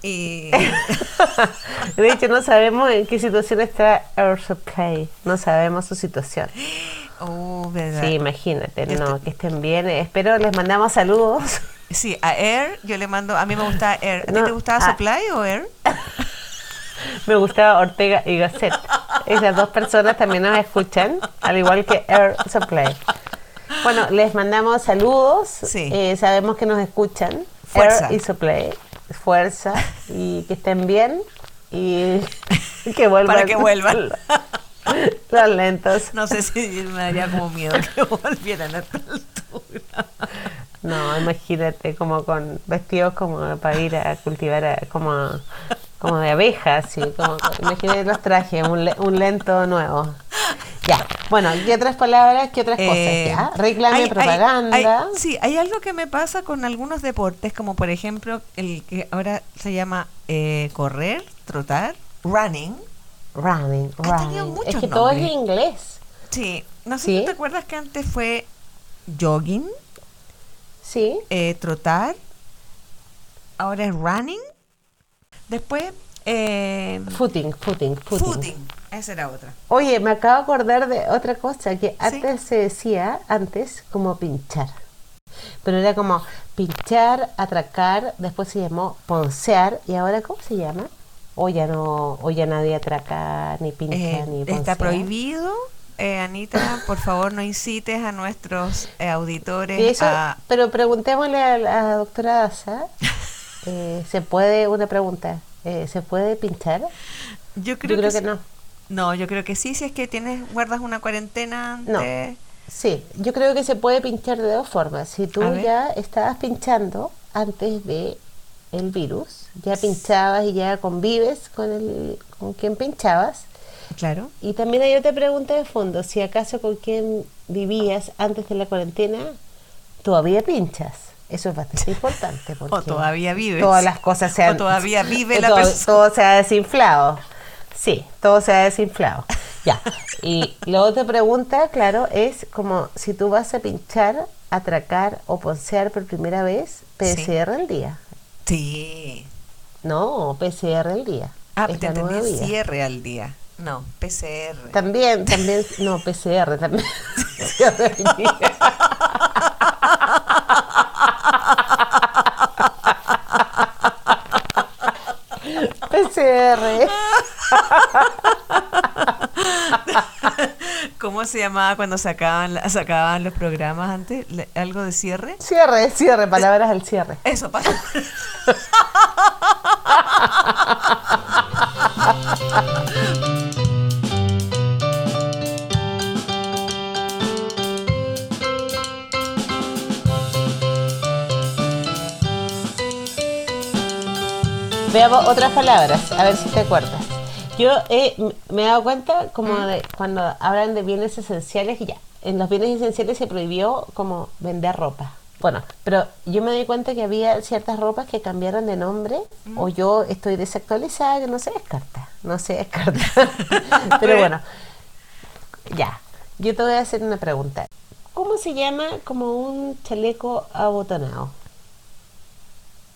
y... [LAUGHS] De hecho, no sabemos en qué situación está Air Supply. No sabemos su situación. [GASPS] [GASPS] Oh, ¿verdad? Sí, imagínate, Yo no, estoy- que estén bien. Espero les mandamos saludos. Sí, a Air yo le mando, a mí me gustaba Air. ¿A ti No, te gustaba a- Supply o Air? [LAUGHS] Me gustaba Ortega y Gasset. Esas dos personas también nos escuchan, al igual que Air Supply. Bueno, les mandamos saludos. Sí. Eh, sabemos que nos escuchan. Fuerza. Air y Supply. Fuerza. Y que estén bien. Y [LAUGHS] que vuelvan. Para que vuelvan. [LAUGHS] [LAUGHS] Los lentos. No sé si me daría como miedo que [LAUGHS] volvieran a esta altura. No, imagínate como con vestidos como para ir a cultivar a- como, como de abejas, así, como, imagínate los trajes, un, le- un lento nuevo. Ya, bueno, ¿qué otras palabras, qué otras Eh, cosas? Ya, reclame, hay- hay- propaganda. hay- sí, hay algo que me pasa con algunos deportes, como por ejemplo el que ahora se llama eh, correr, trotar, running. Running. muchos Es que todo es en inglés, Sí, no sé ¿Sí? si te acuerdas que antes fue jogging, ¿sí? eh, trotar, ahora es running, después eh, Footing, footing, footing. footing, esa era otra. Oye, me acabo de acordar de otra cosa que antes se decía, antes, como pinchar. Pero era como pinchar, atracar, después se llamó poncear, y ahora ¿cómo se llama? O ya no, o ya nadie atraca, ni pincha, Eh, ni está poncea. prohibido. Eh, Anita, por favor, no incites a nuestros eh, auditores eso- a... Pero preguntémosle a la doctora Daza, [LAUGHS] eh, ¿se puede, una pregunta, eh, ¿se puede pinchar? Yo creo, Yo creo que, que no. No, yo creo que sí, si es que tienes guardas una cuarentena No. Sí, yo creo que se puede pinchar de dos formas. Si tú ya estabas pinchando antes de el virus, ya pinchabas y ya convives con el con quien pinchabas. Claro. Y también hay otra pregunta de fondo, si acaso con quien vivías antes de la cuarentena todavía pinchas. Eso es bastante [LAUGHS] importante porque O todavía vives. todas las cosas se O han todavía [LAUGHS] vive la todo, persona. todo se ha desinflado. Sí, todo se ha desinflado. Ya. [LAUGHS] Y la otra pregunta, claro, es como si tú vas a pinchar, atracar o poncear por primera vez, Sí. PCR el día. Sí. No, PCR el día. Ah, Es te vida. cierre al día. No, PCR. También, [LAUGHS] también, no, PCR también. [LAUGHS] Cierre el día. PCR. ¿Cómo se llamaba cuando sacaban, sacaban los programas antes? ¿Algo de cierre? Cierre, cierre, palabras al cierre. Eso pasa. [LAUGHS] otras palabras, a ver si te acuerdas. Yo he- m- me he dado cuenta como de cuando hablan de bienes esenciales y ya, en los bienes esenciales se prohibió como vender ropa. Bueno, pero yo me di cuenta que había ciertas ropas que cambiaron de nombre o yo estoy desactualizada que no se descarta, no se descarta. [LAUGHS] pero bueno, ya, yo te voy a hacer una pregunta. ¿Cómo se llama como un chaleco abotonado?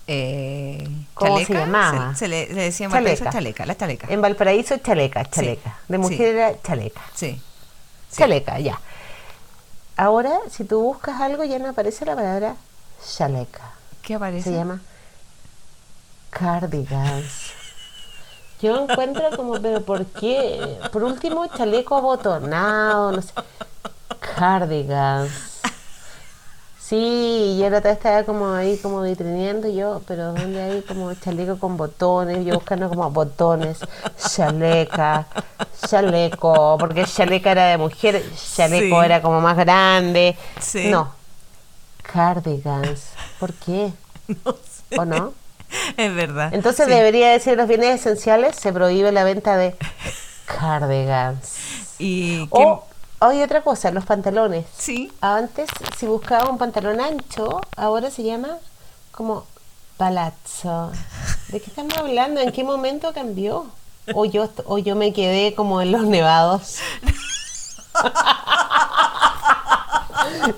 Eh, ¿Cómo se chaleca, llamaba? Se, se le, le decía en Valparaíso Chaleca. chaleca, la chaleca. En Valparaíso, chaleca, chaleca. De sí. mujer era chaleca. Sí. Sí. Chaleca, ya. Ahora, si tú buscas algo, ya no aparece la palabra chaleca. ¿Qué aparece? Se llama cardigans. Yo encuentro como, pero ¿por qué? Por último, chaleco abotonado, no sé. Cardigans. Sí, yo otra vez estaba como ahí, como vitrineando yo, pero ¿dónde hay como chaleco con botones? Yo buscando como botones, chaleca, chaleco, porque chaleca era de mujer, chaleco Sí. era como más grande. Sí. No, cardigans. ¿Por qué? [LAUGHS] No sé. ¿O no? Es verdad. Entonces Sí. debería decir los bienes esenciales, se prohíbe la venta de cardigans. Y O hay otra cosa, los pantalones. sí, Antes, si buscaba un pantalón ancho, ahora se llama como palazzo. ¿De qué estamos hablando? ¿En qué momento cambió? O yo, o yo me quedé como en los nevados. [LAUGHS]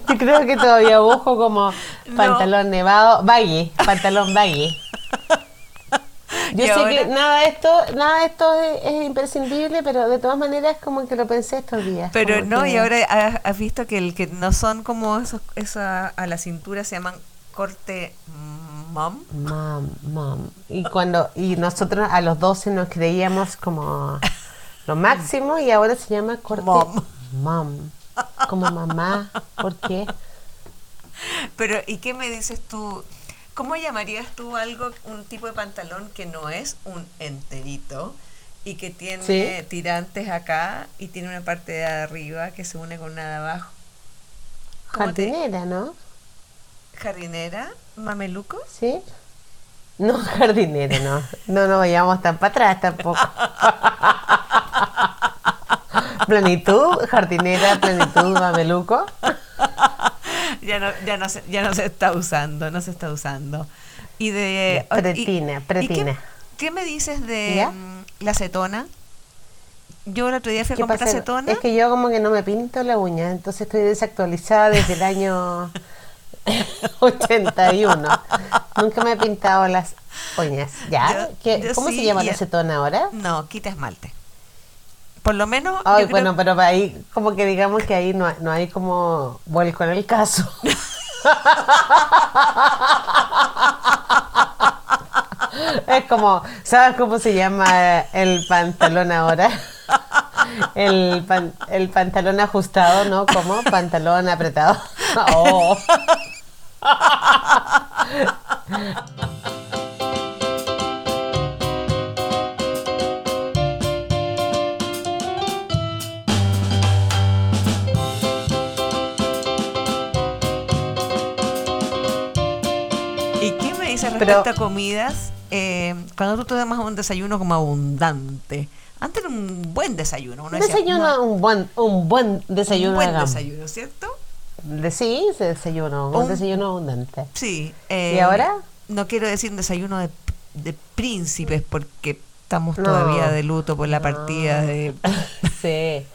Yo creo que todavía busco como No. pantalón nevado, baggy, pantalón baggy. Yo sé ahora- que nada de esto, nada de esto es, es imprescindible, pero de todas maneras como que lo pensé estos días. pero no, que- y ahora has, has visto que el que no son como esos, esa a la cintura se llaman corte mom. Mam, mam. Y cuando y nosotros a los 12 nos creíamos como lo máximo y ahora se llama corte Mom. mam. Como mamá. ¿Por qué? Pero, ¿y qué me dices tú? ¿Cómo llamarías tú algo, un tipo de pantalón que no es un enterito y que tiene Sí. tirantes acá y tiene una parte de arriba que se une con una de abajo? ¿Cómo te- Jardinera, ¿no? ¿Jardinera? ¿Mameluco? ¿Sí? No, [LAUGHS] jardinera, no. No nos vayamos tan para atrás tampoco. [LAUGHS] plenitud, jardinera, plenitud, mameluco. Ya no, ya no se, ya no se está usando, no se está usando. Y de Ya, y- pretina, ¿y qué- pretina. ¿qué, me dices de mm, la acetona? Yo el otro día fui a ¿Qué comprar pasa? acetona. Es que yo como que no me pinto la uña, entonces estoy desactualizada desde el año [LAUGHS] 81. Nunca me he pintado las uñas. ¿Ya? Yo- ¿Qué- yo ¿Cómo sí, se llama la acetona ahora? No, quita esmalte. Por lo menos. Ay, yo creo- bueno, pero ahí como que digamos que ahí no, hay- no hay como vuelco en el caso. [LAUGHS] Es como, ¿sabes cómo se llama el pantalón ahora? El, pan- el pantalón ajustado, ¿no? Como pantalón apretado. [LAUGHS] Oh. Dices Pero- respecto a comidas? Eh, cuando tú tomas un desayuno como abundante. Antes era un buen desayuno. Uno decía, desayuno, "No, un buen, un buen desayuno. un buen desayuno, ¿cierto? De, sí, se desayuno, un, Un- desayuno abundante. Sí. ¿Y eh, ahora? No quiero decir un desayuno de, de príncipes porque estamos No. todavía de luto por la No. partida de... [LAUGHS] Sí,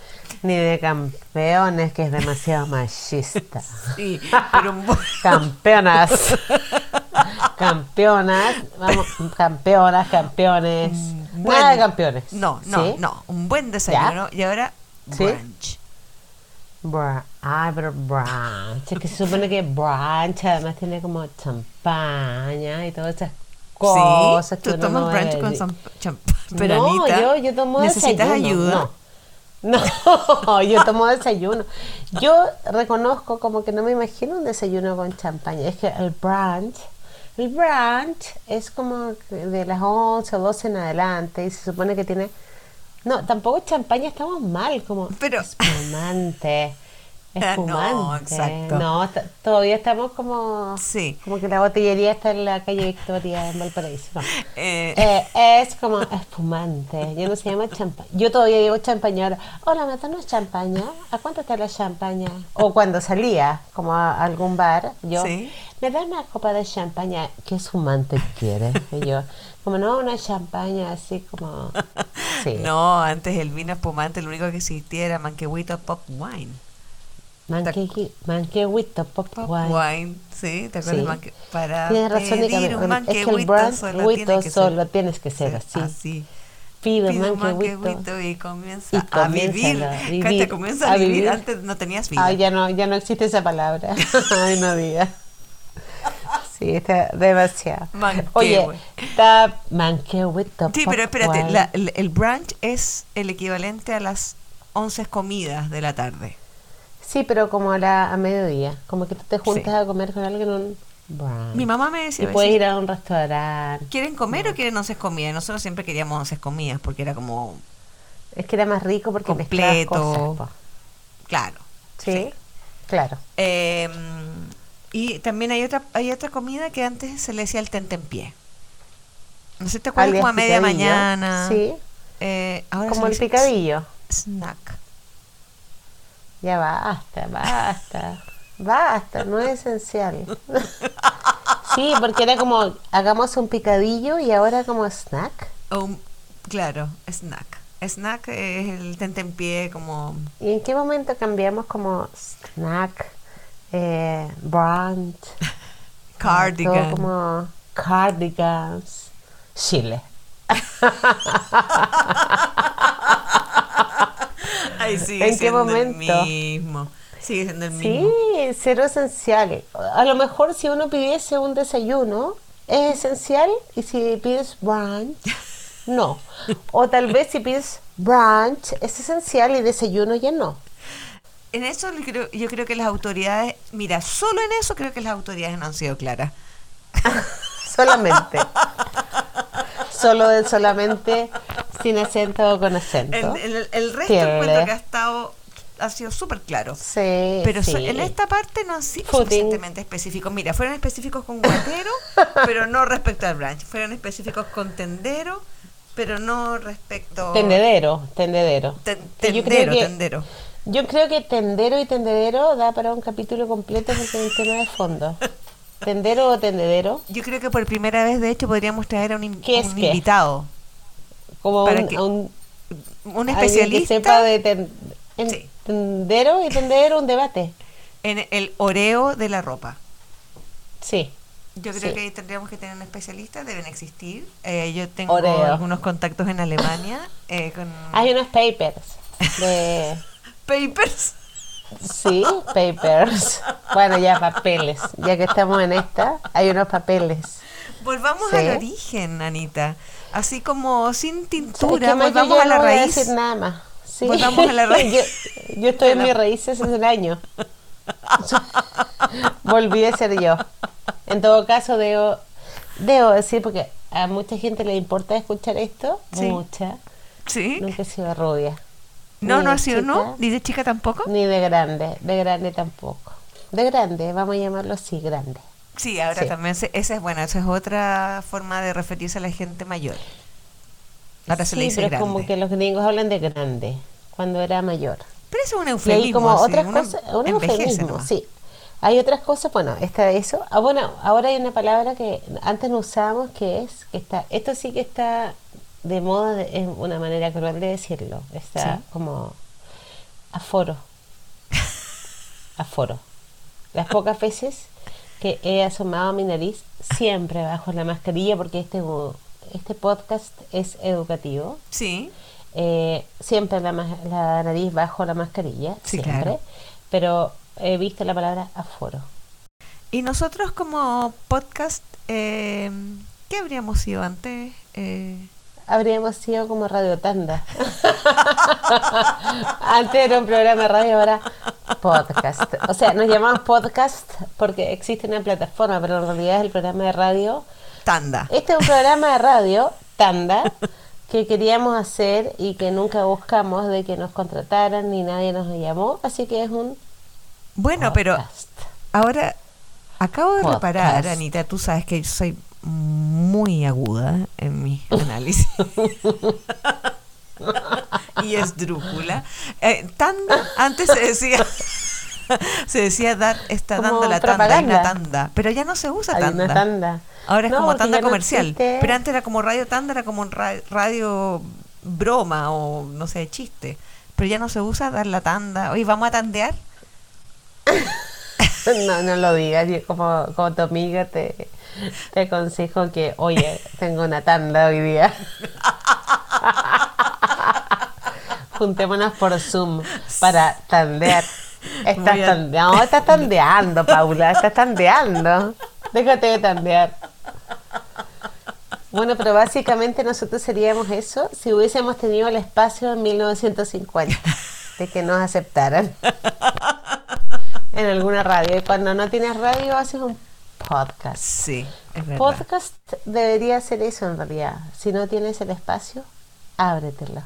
ni de campeones, que es demasiado machista. Sí, pero un buen- [LAUGHS] Campeonas. [LAUGHS] [LAUGHS] Campeonas, vamos, campeonas, campeones. Mm, Nada de buen- campeones. No, no, ¿Sí? no. Un buen desayuno y ahora ¿Sí? brunch. Bra- Ay, pero brunch. Es que se supone que brunch además tiene como champaña y todas esas cosas. sí, tú tomas no brunch con. Pero no, Anita, yo, yo tomo ¿Necesitas desayuno. ayuda? No. No, [LAUGHS] yo tomo desayuno. Yo reconozco como que no me imagino un desayuno con champaña. Es que el brunch, el brunch es como de las 11 o 12 en adelante y se supone que tiene... No, tampoco champaña, estamos mal, como Pero- espumante. [LAUGHS] espumante. No, exacto. No, todavía estamos como, Sí. como que la botillería está en la calle Victoria en Valparaíso. No. [LAUGHS] Eh, Eh, es como espumante. Yo no se llama champaña. Yo todavía digo champaña. Hola, ¿me das una champaña? ¿A cuánto está la champaña? O cuando salía, como a algún bar, yo, Sí. ¿me das una copa de champaña? ¿Qué espumante quieres? Y yo, como no, una champaña así como... [LAUGHS] Sí. No, antes el vino espumante, lo único que existía era manquehuito pop wine. Manque- Manquehuito, pop, wine. wine, ¿sí? ¿Te acuerdas? Sí. Para Tienes razón, pedir un es que el brand solo tiene que solo ser, tienes que ser así. así. Un un manquehuito. y comienza, Y a vivir. a vivir, Cate, comienza a, vivir. Antes no tenías vida. Ah, ya no, ya no existe esa palabra. [LAUGHS] Ay, no digas. Sí, está demasiado. Manquehue. Oye, está manquehuito. Sí, pero espérate, la- el, el brunch es el equivalente a las 11 comidas de la tarde. Sí, pero como a, la, a mediodía. Como que tú te juntas Sí. a comer con alguien un. Mi mamá me decía, Y puedes ir a un restaurante. ¿quieren comer o quieren 11 comidas? Nosotros siempre queríamos 11 comidas porque era como, Es que era más rico porque Completo. cosas. claro. ¿Sí? Claro. Eh, y también hay otra hay otra comida que antes se le decía el tentempié. No sé te acuerdas Alias como a media mañana. Sí, Eh, ahora como el picadillo. Snack. Ya basta, basta, basta, no es esencial. [LAUGHS] Sí, porque era como, hagamos un picadillo y ahora como snack. O un- claro, snack. Snack es el tentempié como... ¿Y en qué momento cambiamos como snack, eh, brunch, [LAUGHS] Cardigan. todo como cardigans, chile? [LAUGHS] Ay, sigue ¿En qué momento? el mismo. Sigue siendo el mismo. Sí, cero esencial. A lo mejor si uno pidiese un desayuno, es esencial, y si pides brunch, [LAUGHS] no. O tal vez si pides brunch, es esencial y desayuno ya no. En eso yo creo, yo creo que las autoridades, mira, solo en eso creo que las autoridades no han sido claras. [LAUGHS] Solamente. [LAUGHS] Solo de solamente, sin acento o con acento. El, el- el resto Tiene. encuentro que ha estado, ha sido súper claro. Sí, Pero so- en esta parte no han sido Footing. suficientemente específicos. Mira, fueron específicos con guatero, [LAUGHS] pero no respecto al brunch. Fueron específicos con tendero, pero no respecto... Tendedero, tendedero. Ten- Sí, yo creo tendero, que- tendero. Yo creo que tendero y tendedero da para un capítulo completo porque es un tema de fondo. [LAUGHS] ¿Tendero o tendedero? Yo creo que por primera vez, de hecho, podríamos traer a un, in- ¿Qué es un qué? invitado, Como Para un, que- a un un alguien que especialista sepa de ten- en- Sí. tendero y tendedero un debate. en el oreo de la ropa. Sí. Yo creo Sí. que tendríamos que tener un especialista, deben existir. Eh, yo tengo Oreo. algunos contactos en Alemania eh, con Hay unos papers de [LAUGHS] papers. Sí, papers. Bueno, ya papeles. Ya que estamos en esta, hay unos papeles. Volvamos Sí. al origen, Anita. Así como sin tintura, yo volvamos ya a la no voy a raíz. decir nada más. Sí. Volvamos a la [LAUGHS] raíz. yo, yo estoy en mis raíces hace un año. [LAUGHS] Volví a ser yo. En todo caso, debo, debo decir, porque a mucha gente le importa escuchar esto, Sí. mucha. ¿Sí? Nunca he sido rubia. No, no ha sido, ¿no? Ni de chica tampoco. Ni de grande, de grande tampoco. De grande, vamos a llamarlo así, grande. Sí, ahora Sí. también, se- esa es buena, esa es otra forma de referirse a la gente mayor. Ahora se le dice pero es grande. como que los gringos hablan de grande, cuando era mayor. Pero eso es un Y eufemismo. hay como así, otras cosas, un eufemismo, nomás. sí. Hay otras cosas, bueno, está eso. Ah, bueno, ahora hay una palabra que antes no usábamos que es, que está, esto sí que está de moda, es una manera cruel de decirlo, está Sí. como aforo. aforo. Las pocas veces que he asomado mi nariz, siempre bajo la mascarilla, porque este, este podcast es educativo. Sí, Eh, siempre la, la nariz bajo la mascarilla, Sí, siempre. claro. Pero he visto la palabra aforo. Y nosotros como podcast, eh, ¿qué habríamos sido antes? Eh, Habríamos sido como Radio Tanda. [LAUGHS] Antes era un programa de radio, ahora podcast. O sea, nos llamamos podcast porque existe una plataforma, pero en realidad es el programa de radio. tanda. Este es un programa de radio, Tanda, que queríamos hacer y que nunca buscamos de que nos contrataran ni nadie nos llamó. Así que es un Bueno, pero ahora acabo de Podcast. reparar, Anita, tú sabes que yo soy muy aguda en mi [LAUGHS] análisis. y esdrújula. Eh, tanda, antes se decía [LAUGHS] se decía dar, está Como dando la tanda, hay una tanda, pero ya no se usa Hay tanda. una tanda. Ahora es No, como tanda no comercial. Pero antes era como radio tanda, era como radio broma o no sé, chiste. Pero ya no se usa dar la tanda. Oye, ¿vamos a tandear? [LAUGHS] No, no lo digas. Como, como tu amiga te, te aconsejo que, oye, tengo una tanda hoy día. Juntémonos por Zoom para tandear. Estás tandeando, no, estás tandeando, Paula, estás tandeando. Déjate de tandear. Bueno, pero básicamente nosotros seríamos eso si hubiésemos tenido el espacio en 1950, de que nos aceptaran en alguna radio. Y cuando no tienes radio, haces un podcast. Sí, es verdad. Podcast debería ser eso en realidad. Si no tienes el espacio, ábretelo.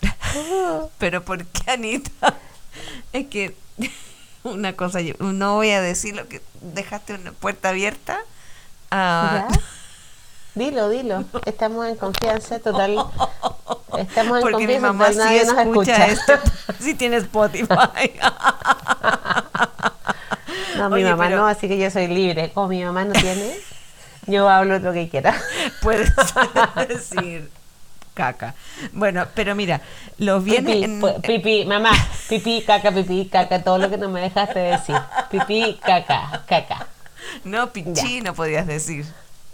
[LAUGHS] Pero ¿por qué, Anita? Es que [LAUGHS] una cosa, yo no voy a decir lo que dejaste una puerta abierta. a- ¿Ya? [LAUGHS] Dilo, dilo. Estamos en confianza total. Estamos en porque mi confianza mamá total. sí Nadie nos escucha escucha. esto. Sí tiene Spotify. No, mi mamá pero- no, así que yo soy libre. Como mi mamá no tiene, yo hablo lo que quiera. [LAUGHS] Puedes [LAUGHS] decir caca. Bueno, pero mira, los bienes Pipí, en- pipí, mamá, pipí, caca, pipí, caca, todo lo que no me dejaste decir. Pipí, caca, caca. no pichí no podías decir.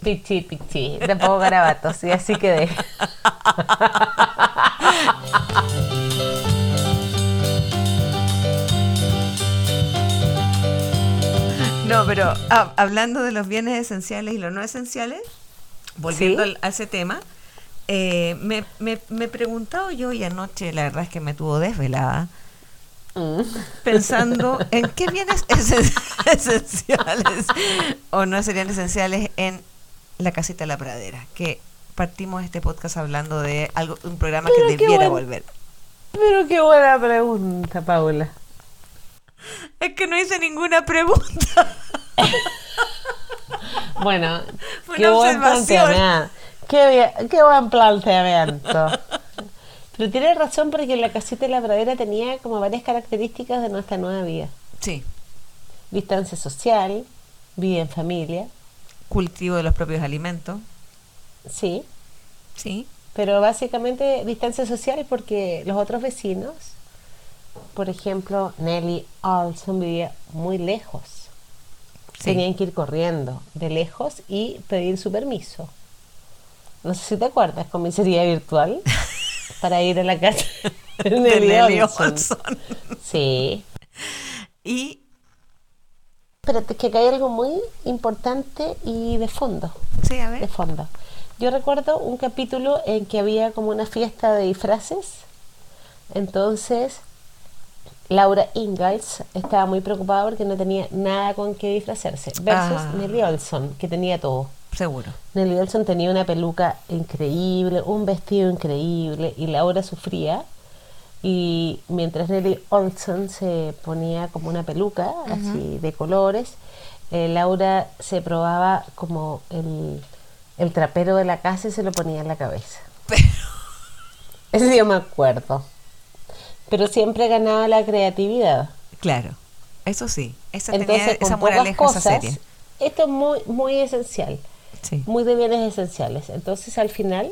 Pichi, pichi. Tampoco garabatos, y así quedé. [LAUGHS] No, pero ah, hablando de los bienes esenciales y los no esenciales, volviendo Sí. a ese tema, eh, me, me, me he preguntado yo y anoche, la verdad es que me tuvo desvelada, Mm. pensando [LAUGHS] en qué bienes esen- [LAUGHS] esenciales o no serían esenciales en la casita de la pradera, que partimos este podcast hablando de algo un programa Pero que debiera buen- volver. Pero qué buena pregunta, Paula. Es que no hice ninguna pregunta. [LAUGHS] Bueno, Fue qué buen planteamiento. Qué, qué buen planteamiento. Pero tienes razón porque la casita de la pradera tenía como varias características de nuestra nueva vida. Sí, Distancia social, vida en familia, cultivo de los propios alimentos. sí, Sí, pero básicamente distancia social porque los otros vecinos, por ejemplo, Nelly Olson vivía muy lejos. sí. Tenían que ir corriendo de lejos y pedir su permiso. No sé si te acuerdas, comisaría virtual [LAUGHS] para ir a la casa de de Nelly, Nelly Olson. Olson. Sí. Y Pero es que acá hay algo muy importante y de fondo. sí, a de ver. fondo. Yo recuerdo un capítulo en que había como una fiesta de disfraces. Entonces, Laura Ingalls estaba muy preocupada porque no tenía nada con qué disfrazarse. Versus Ah. Nelly Olson, que tenía todo. Seguro. Nelly Olson tenía una peluca increíble, un vestido increíble, y Laura sufría. Y mientras Nelly Olson se ponía como una peluca, así de colores, eh, Laura se probaba como el, el trapero de la casa y se lo ponía en la cabeza. [LAUGHS] Pero Eso yo me acuerdo. Pero siempre ganaba la creatividad. claro, eso sí. Esa Entonces, tenía con esa moraleja esa cosas, serie. esto es muy, muy esencial. Sí. muy de bienes esenciales. Entonces al final,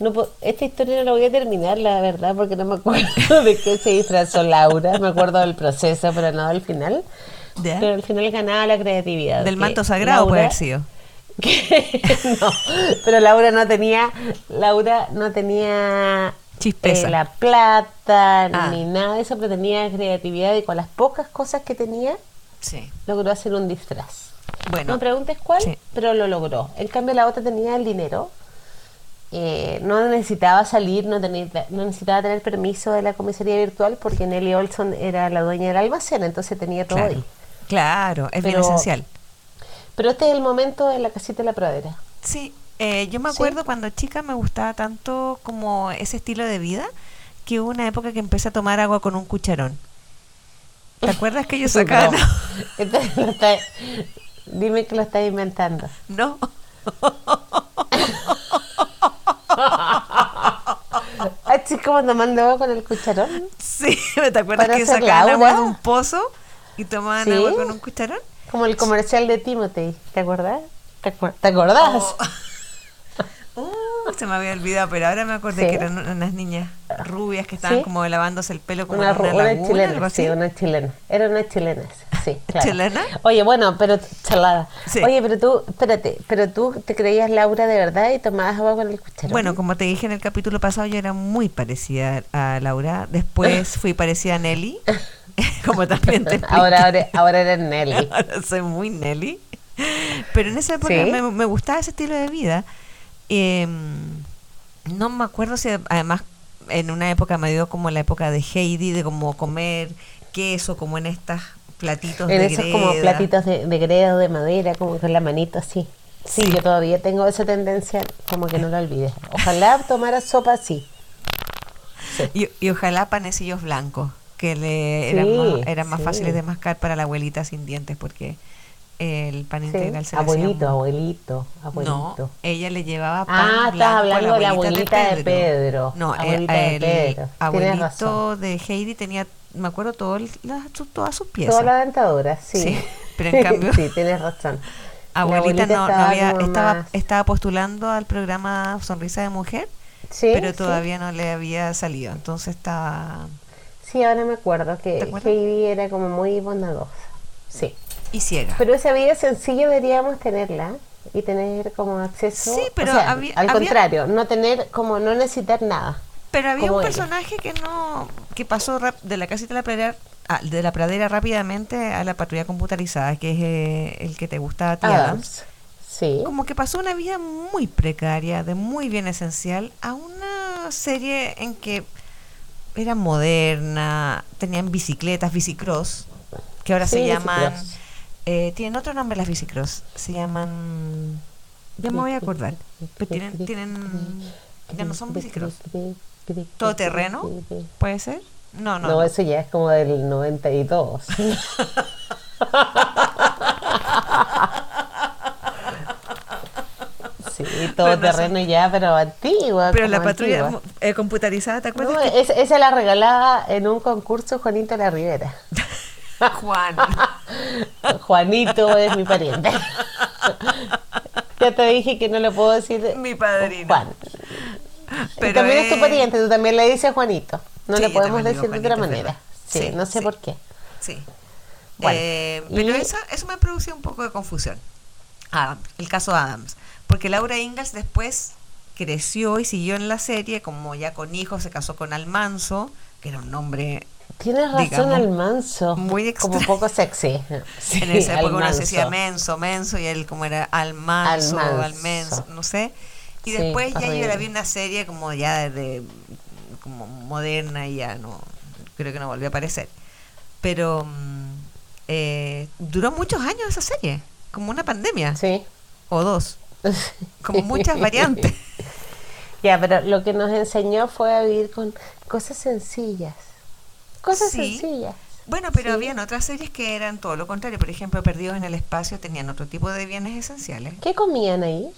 no esta historia no la voy a terminar, la verdad, porque no me acuerdo [LAUGHS] de qué se disfrazó Laura, me acuerdo del proceso, pero no del final. Ya. Pero al final ganaba la creatividad. Del manto sagrado puede Laura- haber sido. [LAUGHS] que- [LAUGHS] no, pero Laura no tenía, Laura no tenía Chispeza. eh, la plata Ah. ni nada de eso, pero tenía creatividad y con las pocas cosas que tenía Sí. logró hacer un disfraz. Bueno, No preguntes cuál, sí. pero lo logró. En cambio, la otra tenía el dinero. eh, no necesitaba salir, no, tenía, no necesitaba tener permiso de la comisaría virtual porque Nelly Olson era la dueña del almacén, entonces tenía todo claro. ahí. Claro, es bien Pero- esencial. Pero este es el momento de la casita de la pradera. Sí, eh, yo me Sí. acuerdo cuando chica me gustaba tanto como ese estilo de vida que hubo una época que empecé a tomar agua con un cucharón. ¿Te acuerdas que [LAUGHS] lo está- dime que lo estás inventando. No. [LAUGHS] Así como tomando agua con el cucharón. Sí, ¿te acuerdas que sacaban agua de un pozo y tomaban Sí. agua con un cucharón? Como el comercial de Timothy. ¿Te acuerdas? ¿Te, acuer- ¿te Oh, se me había olvidado, pero ahora me acordé Sí. que eran unas niñas rubias que estaban Sí. como lavándose el pelo como Una, una, una laguna, chilena, algo así. sí, una chilena. Era una chilena, sí, [LAUGHS] claro. ¿Chilena? Oye, bueno, pero chalada. Sí. Oye, pero tú, espérate, pero tú te creías Laura de verdad y tomabas agua con el cucharón. Bueno, como te dije en el capítulo pasado, yo era muy parecida a Laura. Después [LAUGHS] fui parecida a Nelly, [LAUGHS] como también te expliqué. ahora, ahora, ahora eres Nelly. Ahora soy muy Nelly. Pero en esa época me, me gustaba ese estilo de vida. Em, no me acuerdo si además en una época me dio como la época de Heidi, de como comer queso, como en estas platitos En de esos como platitos de, de greda de madera, como con la manito así. Sí, Sí. yo todavía tengo esa tendencia, como que no lo olvides. Ojalá tomara sopa así. Sí. Y, y ojalá panecillos blancos, que le Sí, eran más, eran más fáciles de mascar para la abuelita sin dientes, porque el pan Sí. integral se le hacía Abuelito, abuelito, abuelito. No, ella le llevaba pan Ah, estás hablando de la abuelita de Pedro. No, eh, de Pedro. Abuelito de Heidi tenía, me acuerdo, todo el- todas sus piezas. Toda la dentadura, sí. Sí, [LAUGHS] pero en cambio- sí, tienes razón. Abuelita, no, había, estaba, estaba postulando al programa Sonrisa de Mujer, Sí, pero sí. todavía no le había salido. Entonces estaba... Sí, ahora me acuerdo ¿Te que? Heidi era como muy bondadosa. Sí. Y ciega. Pero esa vida sencilla deberíamos tenerla y tener como acceso. Sí, pero o sea, había- al había- contrario, no tener como no necesitar nada. Pero había un personaje que no que pasó rap- de la casita de la pradera a- de la pradera rápidamente a la patrulla computarizada, que es eh, el que te gusta a ti, Adams. Adams. Sí. Como que pasó una vida muy precaria, de muy bien esencial, a una serie en que era moderna, tenían bicicletas, bicicross, que ahora se llaman... bicicross. Eh, tienen otro nombre las bicicross, se llaman... Ya me voy a acordar, pero tienen... tienen ya no son bicicross. ¿Todoterreno? ¿Puede ser? No, no. No, eso ya es como del 92. [LAUGHS] sí, todo Pero no terreno ya, pero antigua. Pero la patrulla eh, computarizada, ¿te acuerdas? No, es- esa la regalaba en un concurso Juanito La Rivera. [LAUGHS] Juan. [LAUGHS] Juanito es mi pariente. [LAUGHS] ya te dije que no le puedo decir Mi padrino. Juan. Pero también es tu pariente, tú también le dices Juanito. No Sí, le podemos decir de otra manera. Sí, Sí, no sé sí. por qué. Sí. Bueno, Eh, y- pero eso, eso me producía un poco de confusión. Adams, el caso Adams. Porque Laura Ingalls después creció y siguió en la serie, como ya con hijos, se casó con Almanzo, que era un nombre Tienes razón, digamos, Almanzo. muy Como extraño. poco sexy. [LAUGHS] [LAUGHS] Sí, en esa época uno se decía menso, menso, y él como era almanzo, Almanzo. almenso, no sé. Y Sí, después ya yo horrible. la vi una serie como ya de, de- como moderna y ya no, creo que no volvió a aparecer. Pero mm, eh, duró muchos años esa serie, como una pandemia, Sí. o dos, [LAUGHS] como muchas variantes. Ya, pero lo que nos enseñó fue a vivir con cosas sencillas. Cosas Sí. sencillas. Bueno, pero Sí. habían otras series que eran todo lo contrario. Por ejemplo, Perdidos en el Espacio tenían otro tipo de bienes esenciales. ¿Qué comían ahí?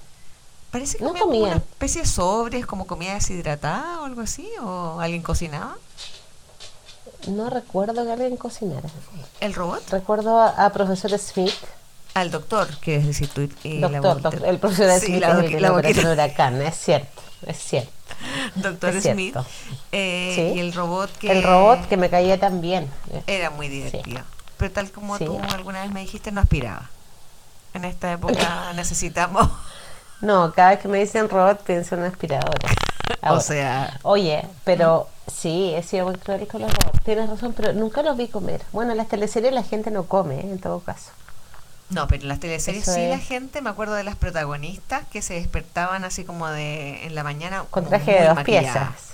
Parece que No comían una comían. especie de sobres, como comida deshidratada o algo así, o alguien cocinaba. No recuerdo que alguien cocinara. El robot, Recuerdo a, a profesor Smith, al doctor, que es decir, tú y la doctor, voz doctor, el profesor Sí, Smith la de la la operación boquita. huracán, es cierto, es cierto. Doctor es Smith. cierto. eh, Sí. Y el robot que. El robot que me caía tan bien. Era muy divertido. Pero tal como Sí. tú alguna vez me dijiste, no aspiraba. En esta época [LAUGHS] necesitamos. No, cada vez que me dicen robot pienso en una aspiradora. [LAUGHS] o sea. Oye, pero sí, he sido muy cruel con los robots. Tienes razón, pero nunca los vi comer. Bueno, en las teleseries la gente no come, ¿eh? en todo caso. No, pero en las teleseries Eso sí la gente, me acuerdo de las protagonistas que se despertaban así como de en la mañana. Con traje de dos maquilladas. piezas.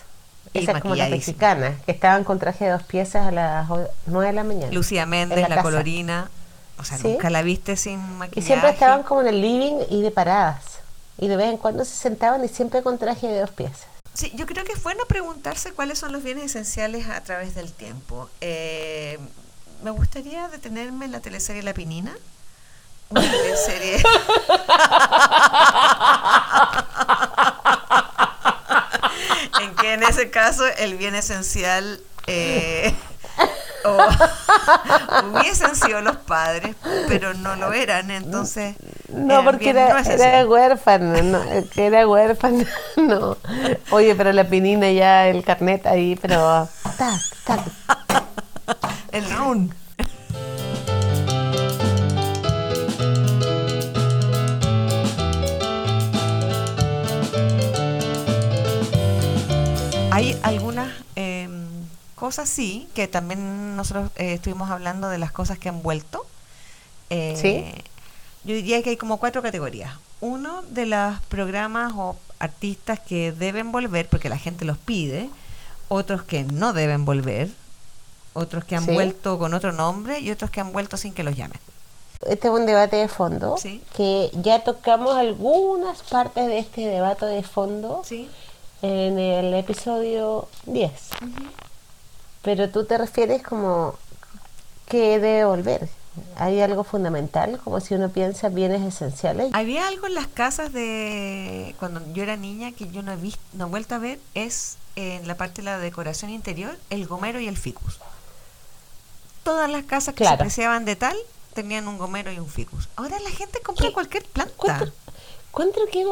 Y Esas como las mexicanas, que estaban con traje de dos piezas a las nueve de la mañana. Lucía Méndez, la, colorina. O sea, Sí. nunca la viste sin Y maquillaje. siempre estaban como en el living y de paradas. Y de vez en cuando se sentaban y siempre con traje de dos piezas. Sí, yo creo que es bueno preguntarse cuáles son los bienes esenciales a través del tiempo. Eh, me gustaría detenerme en la teleserie La Pinina. Teleserie. en que en ese caso el bien esencial eh, o- [LAUGHS] hubiesen sido los padres, pero no lo eran, entonces. No, porque bien no era, era huérfano, no, era huérfano, no. Oye, pero la pinina ya, el carnet ahí, pero... Tac, tac. El run. Hay algunas eh, cosas, sí, que también nosotros eh, estuvimos hablando de las cosas que han vuelto. Eh, Sí. Yo diría que hay como cuatro categorías. Uno de los programas o artistas que deben volver porque la gente los pide, otros que no deben volver, otros que han Sí. vuelto con otro nombre y otros que han vuelto sin que los llamen. Este es un debate de fondo, Sí. que ya tocamos algunas partes de este debate de fondo Sí. En el episodio 10. Pero tú te refieres como que debe volver. ¿Hay algo fundamental? Como si uno piensa bienes esenciales. Había algo en las casas de cuando yo era niña que yo no he visto, no he vuelto a ver, es en la parte de la decoración interior, el gomero y el ficus. Todas las casas que Claro. se apreciaban de tal tenían un gomero y un ficus. Ahora la gente compra ¿Qué? cualquier planta. Encuentro que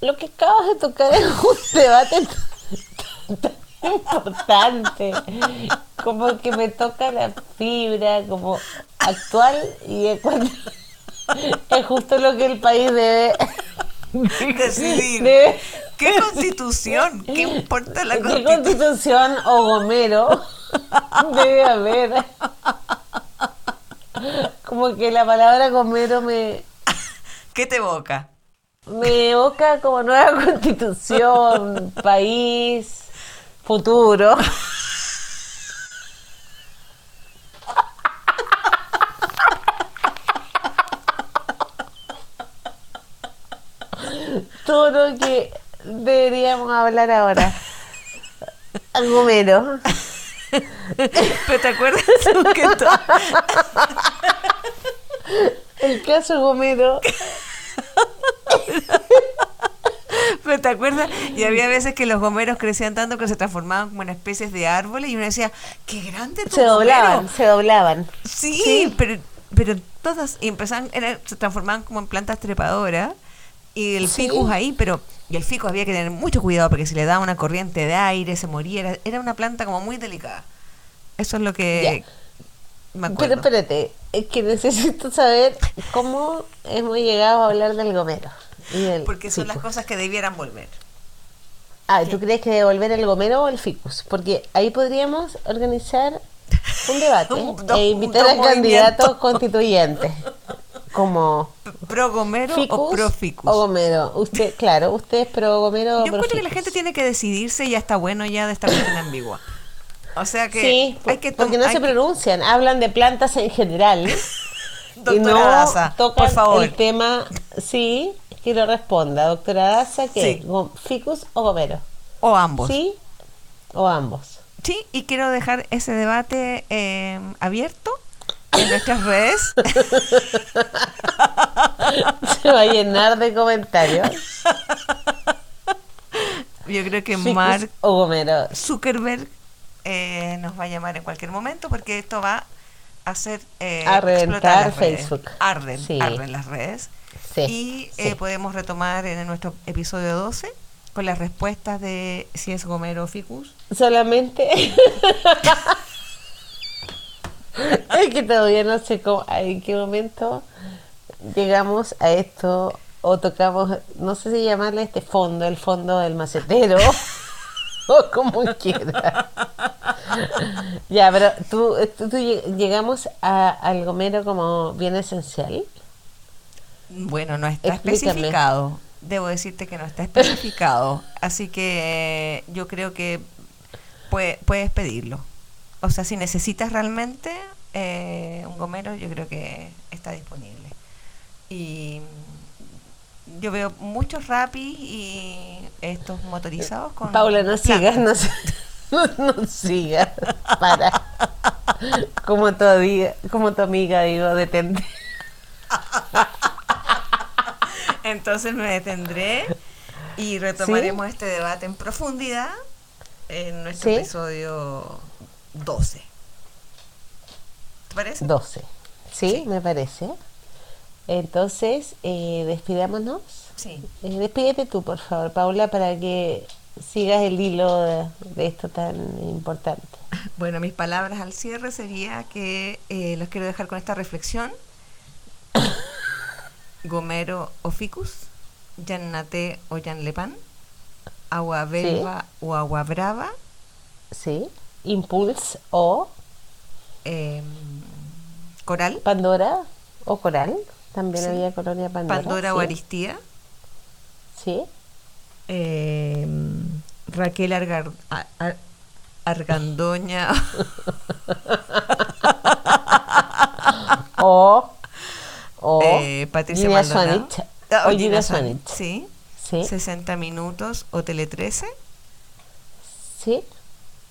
lo que acabas de tocar es un [LAUGHS] debate tan- tan importante. Como que me toca la fibra, como actual, y encuentro- [LAUGHS] es justo lo que el país debe [LAUGHS] Decidir. debe- ¿Qué constitución? ¿Qué importa la ¿Qué constitución? constitución o Gomero debe haber? Como que la palabra Gomero me, ¿Qué te evoca? Me evoca como nueva [LAUGHS] constitución, país, futuro. Todo lo que deberíamos hablar ahora. Gomero. ¿Pero te acuerdas que El caso Gomero. ¿Pero te acuerdas? Y había veces que los gomeros crecían tanto que se transformaban como en especies de árboles y uno decía, ¡qué grande tu Se doblaban, gomero! se doblaban. Sí, Sí. pero pero todas y empezaban era- se transformaban como en plantas trepadoras y el Sí. ficus ahí, pero y el ficus había que tener mucho cuidado porque si le daba una corriente de aire se moría, era, era una planta como muy delicada. Eso es lo que me Pero espérate, es que necesito saber cómo hemos llegado a hablar del Gomero. y del porque son las cosas que debieran volver. Ah, ¿tú crees que devolver el Gomero o el ficus? Porque ahí podríamos organizar un debate [LAUGHS] Un- e invitar a candidatos constituyentes. Como ¿Pro gomero ficus o pro ficus? o Gomero. Usted, claro, usted es pro Gomero o Yo pro encuentro que la gente tiene que decidirse y ya está bueno ya de esta cuestión ambigua. O sea que Sí, hay que porque no hay se que- pronuncian, hablan de plantas en general. [LAUGHS] y Doctora no Daza, tocan por favor. el tema, sí, que lo responda. Doctora Daza. Go- ¿Ficus o Gomero? O ambos. ¿Sí o ambos? Sí, y quiero dejar ese debate eh, abierto en nuestras redes. [LAUGHS] Se va a llenar de comentarios. Yo creo que ¿Ficus Mark o Gomero? Zuckerberg eh, nos va a llamar en cualquier momento porque esto va a hacer eh, A reventar. Facebook. Arden, Sí. arden las redes. Sí, y eh, sí. podemos retomar en nuestro episodio 12 con las respuestas de si es Gomero o Ficus. Solamente. [LAUGHS] es que todavía no sé cómo, en qué momento llegamos a esto o tocamos, no sé si llamarle este fondo, el fondo del macetero [LAUGHS] o [LAUGHS] como quiera. ya, pero tú, tú- tú lleg- llegamos a, al gomero como bien esencial. Bueno, no está Explícame. especificado. Debo decirte que no está especificado. Así que yo creo que pue- puedes pedirlo. O sea, si necesitas realmente eh, un gomero, yo creo que está disponible. Y yo veo muchos rapis y estos motorizados con. Paula, no sigas, no, si- [LAUGHS] no, no sigas. Para. Como tu, amiga- como tu amiga, digo, detente. [LAUGHS] Entonces me detendré y retomaremos este debate en profundidad en nuestro Sí. episodio 12. ¿Te parece? 12. ¿Sí? Sí. Me parece. Entonces, eh, despidámonos. Sí. Eh, despídete tú, por favor, Paula, para que sigas el hilo de, de esto tan importante. [LAUGHS] Bueno, mis palabras al cierre sería que eh, los quiero dejar con esta reflexión. [COUGHS] Gomero o ficus, Yannate o Yanlepan, agua belva o agua brava, ¿Sí? Impulse o em, coral, Pandora o Coral. También Sí. había colonia Pandora. Pandora o sí. Aristía, Sí. em, Raquel Argar- a- a- Argandoña [LAUGHS] O, o eh, Patricia Gina Maldonado. Ah, O Gina Swanich. Sí. Sí. 60 minutos o Tele 13. Sí.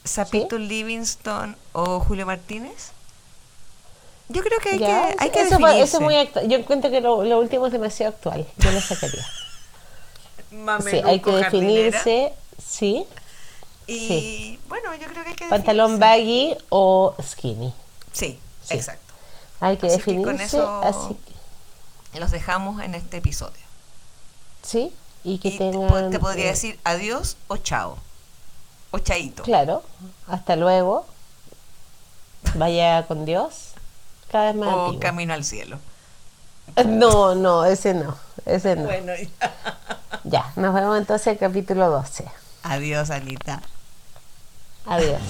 Sapito Livingston o Julio Martínez. Yo creo que hay Ya, que, hay que eso, definirse. es muy actu- Yo encuentro que lo, lo último es demasiado actual. Yo lo sacaría. Sí, hay que jardinera. definirse. Sí. Y sí. bueno, yo creo que hay que Pantalón definirse. baggy o skinny. Sí, Sí. exacto. Hay que Así que con definirse. eso- Así que- Los dejamos en este episodio. sí. Y que Y tengan. te podría eh, decir adiós o chao. O chaito. Claro. Hasta luego. Vaya con Dios. Cada vez más. o antiguo. camino al cielo. No, no, ese no. Ese no. Bueno, Ya, [LAUGHS] nos vemos entonces en el capítulo 12. adiós, Anita. Adiós.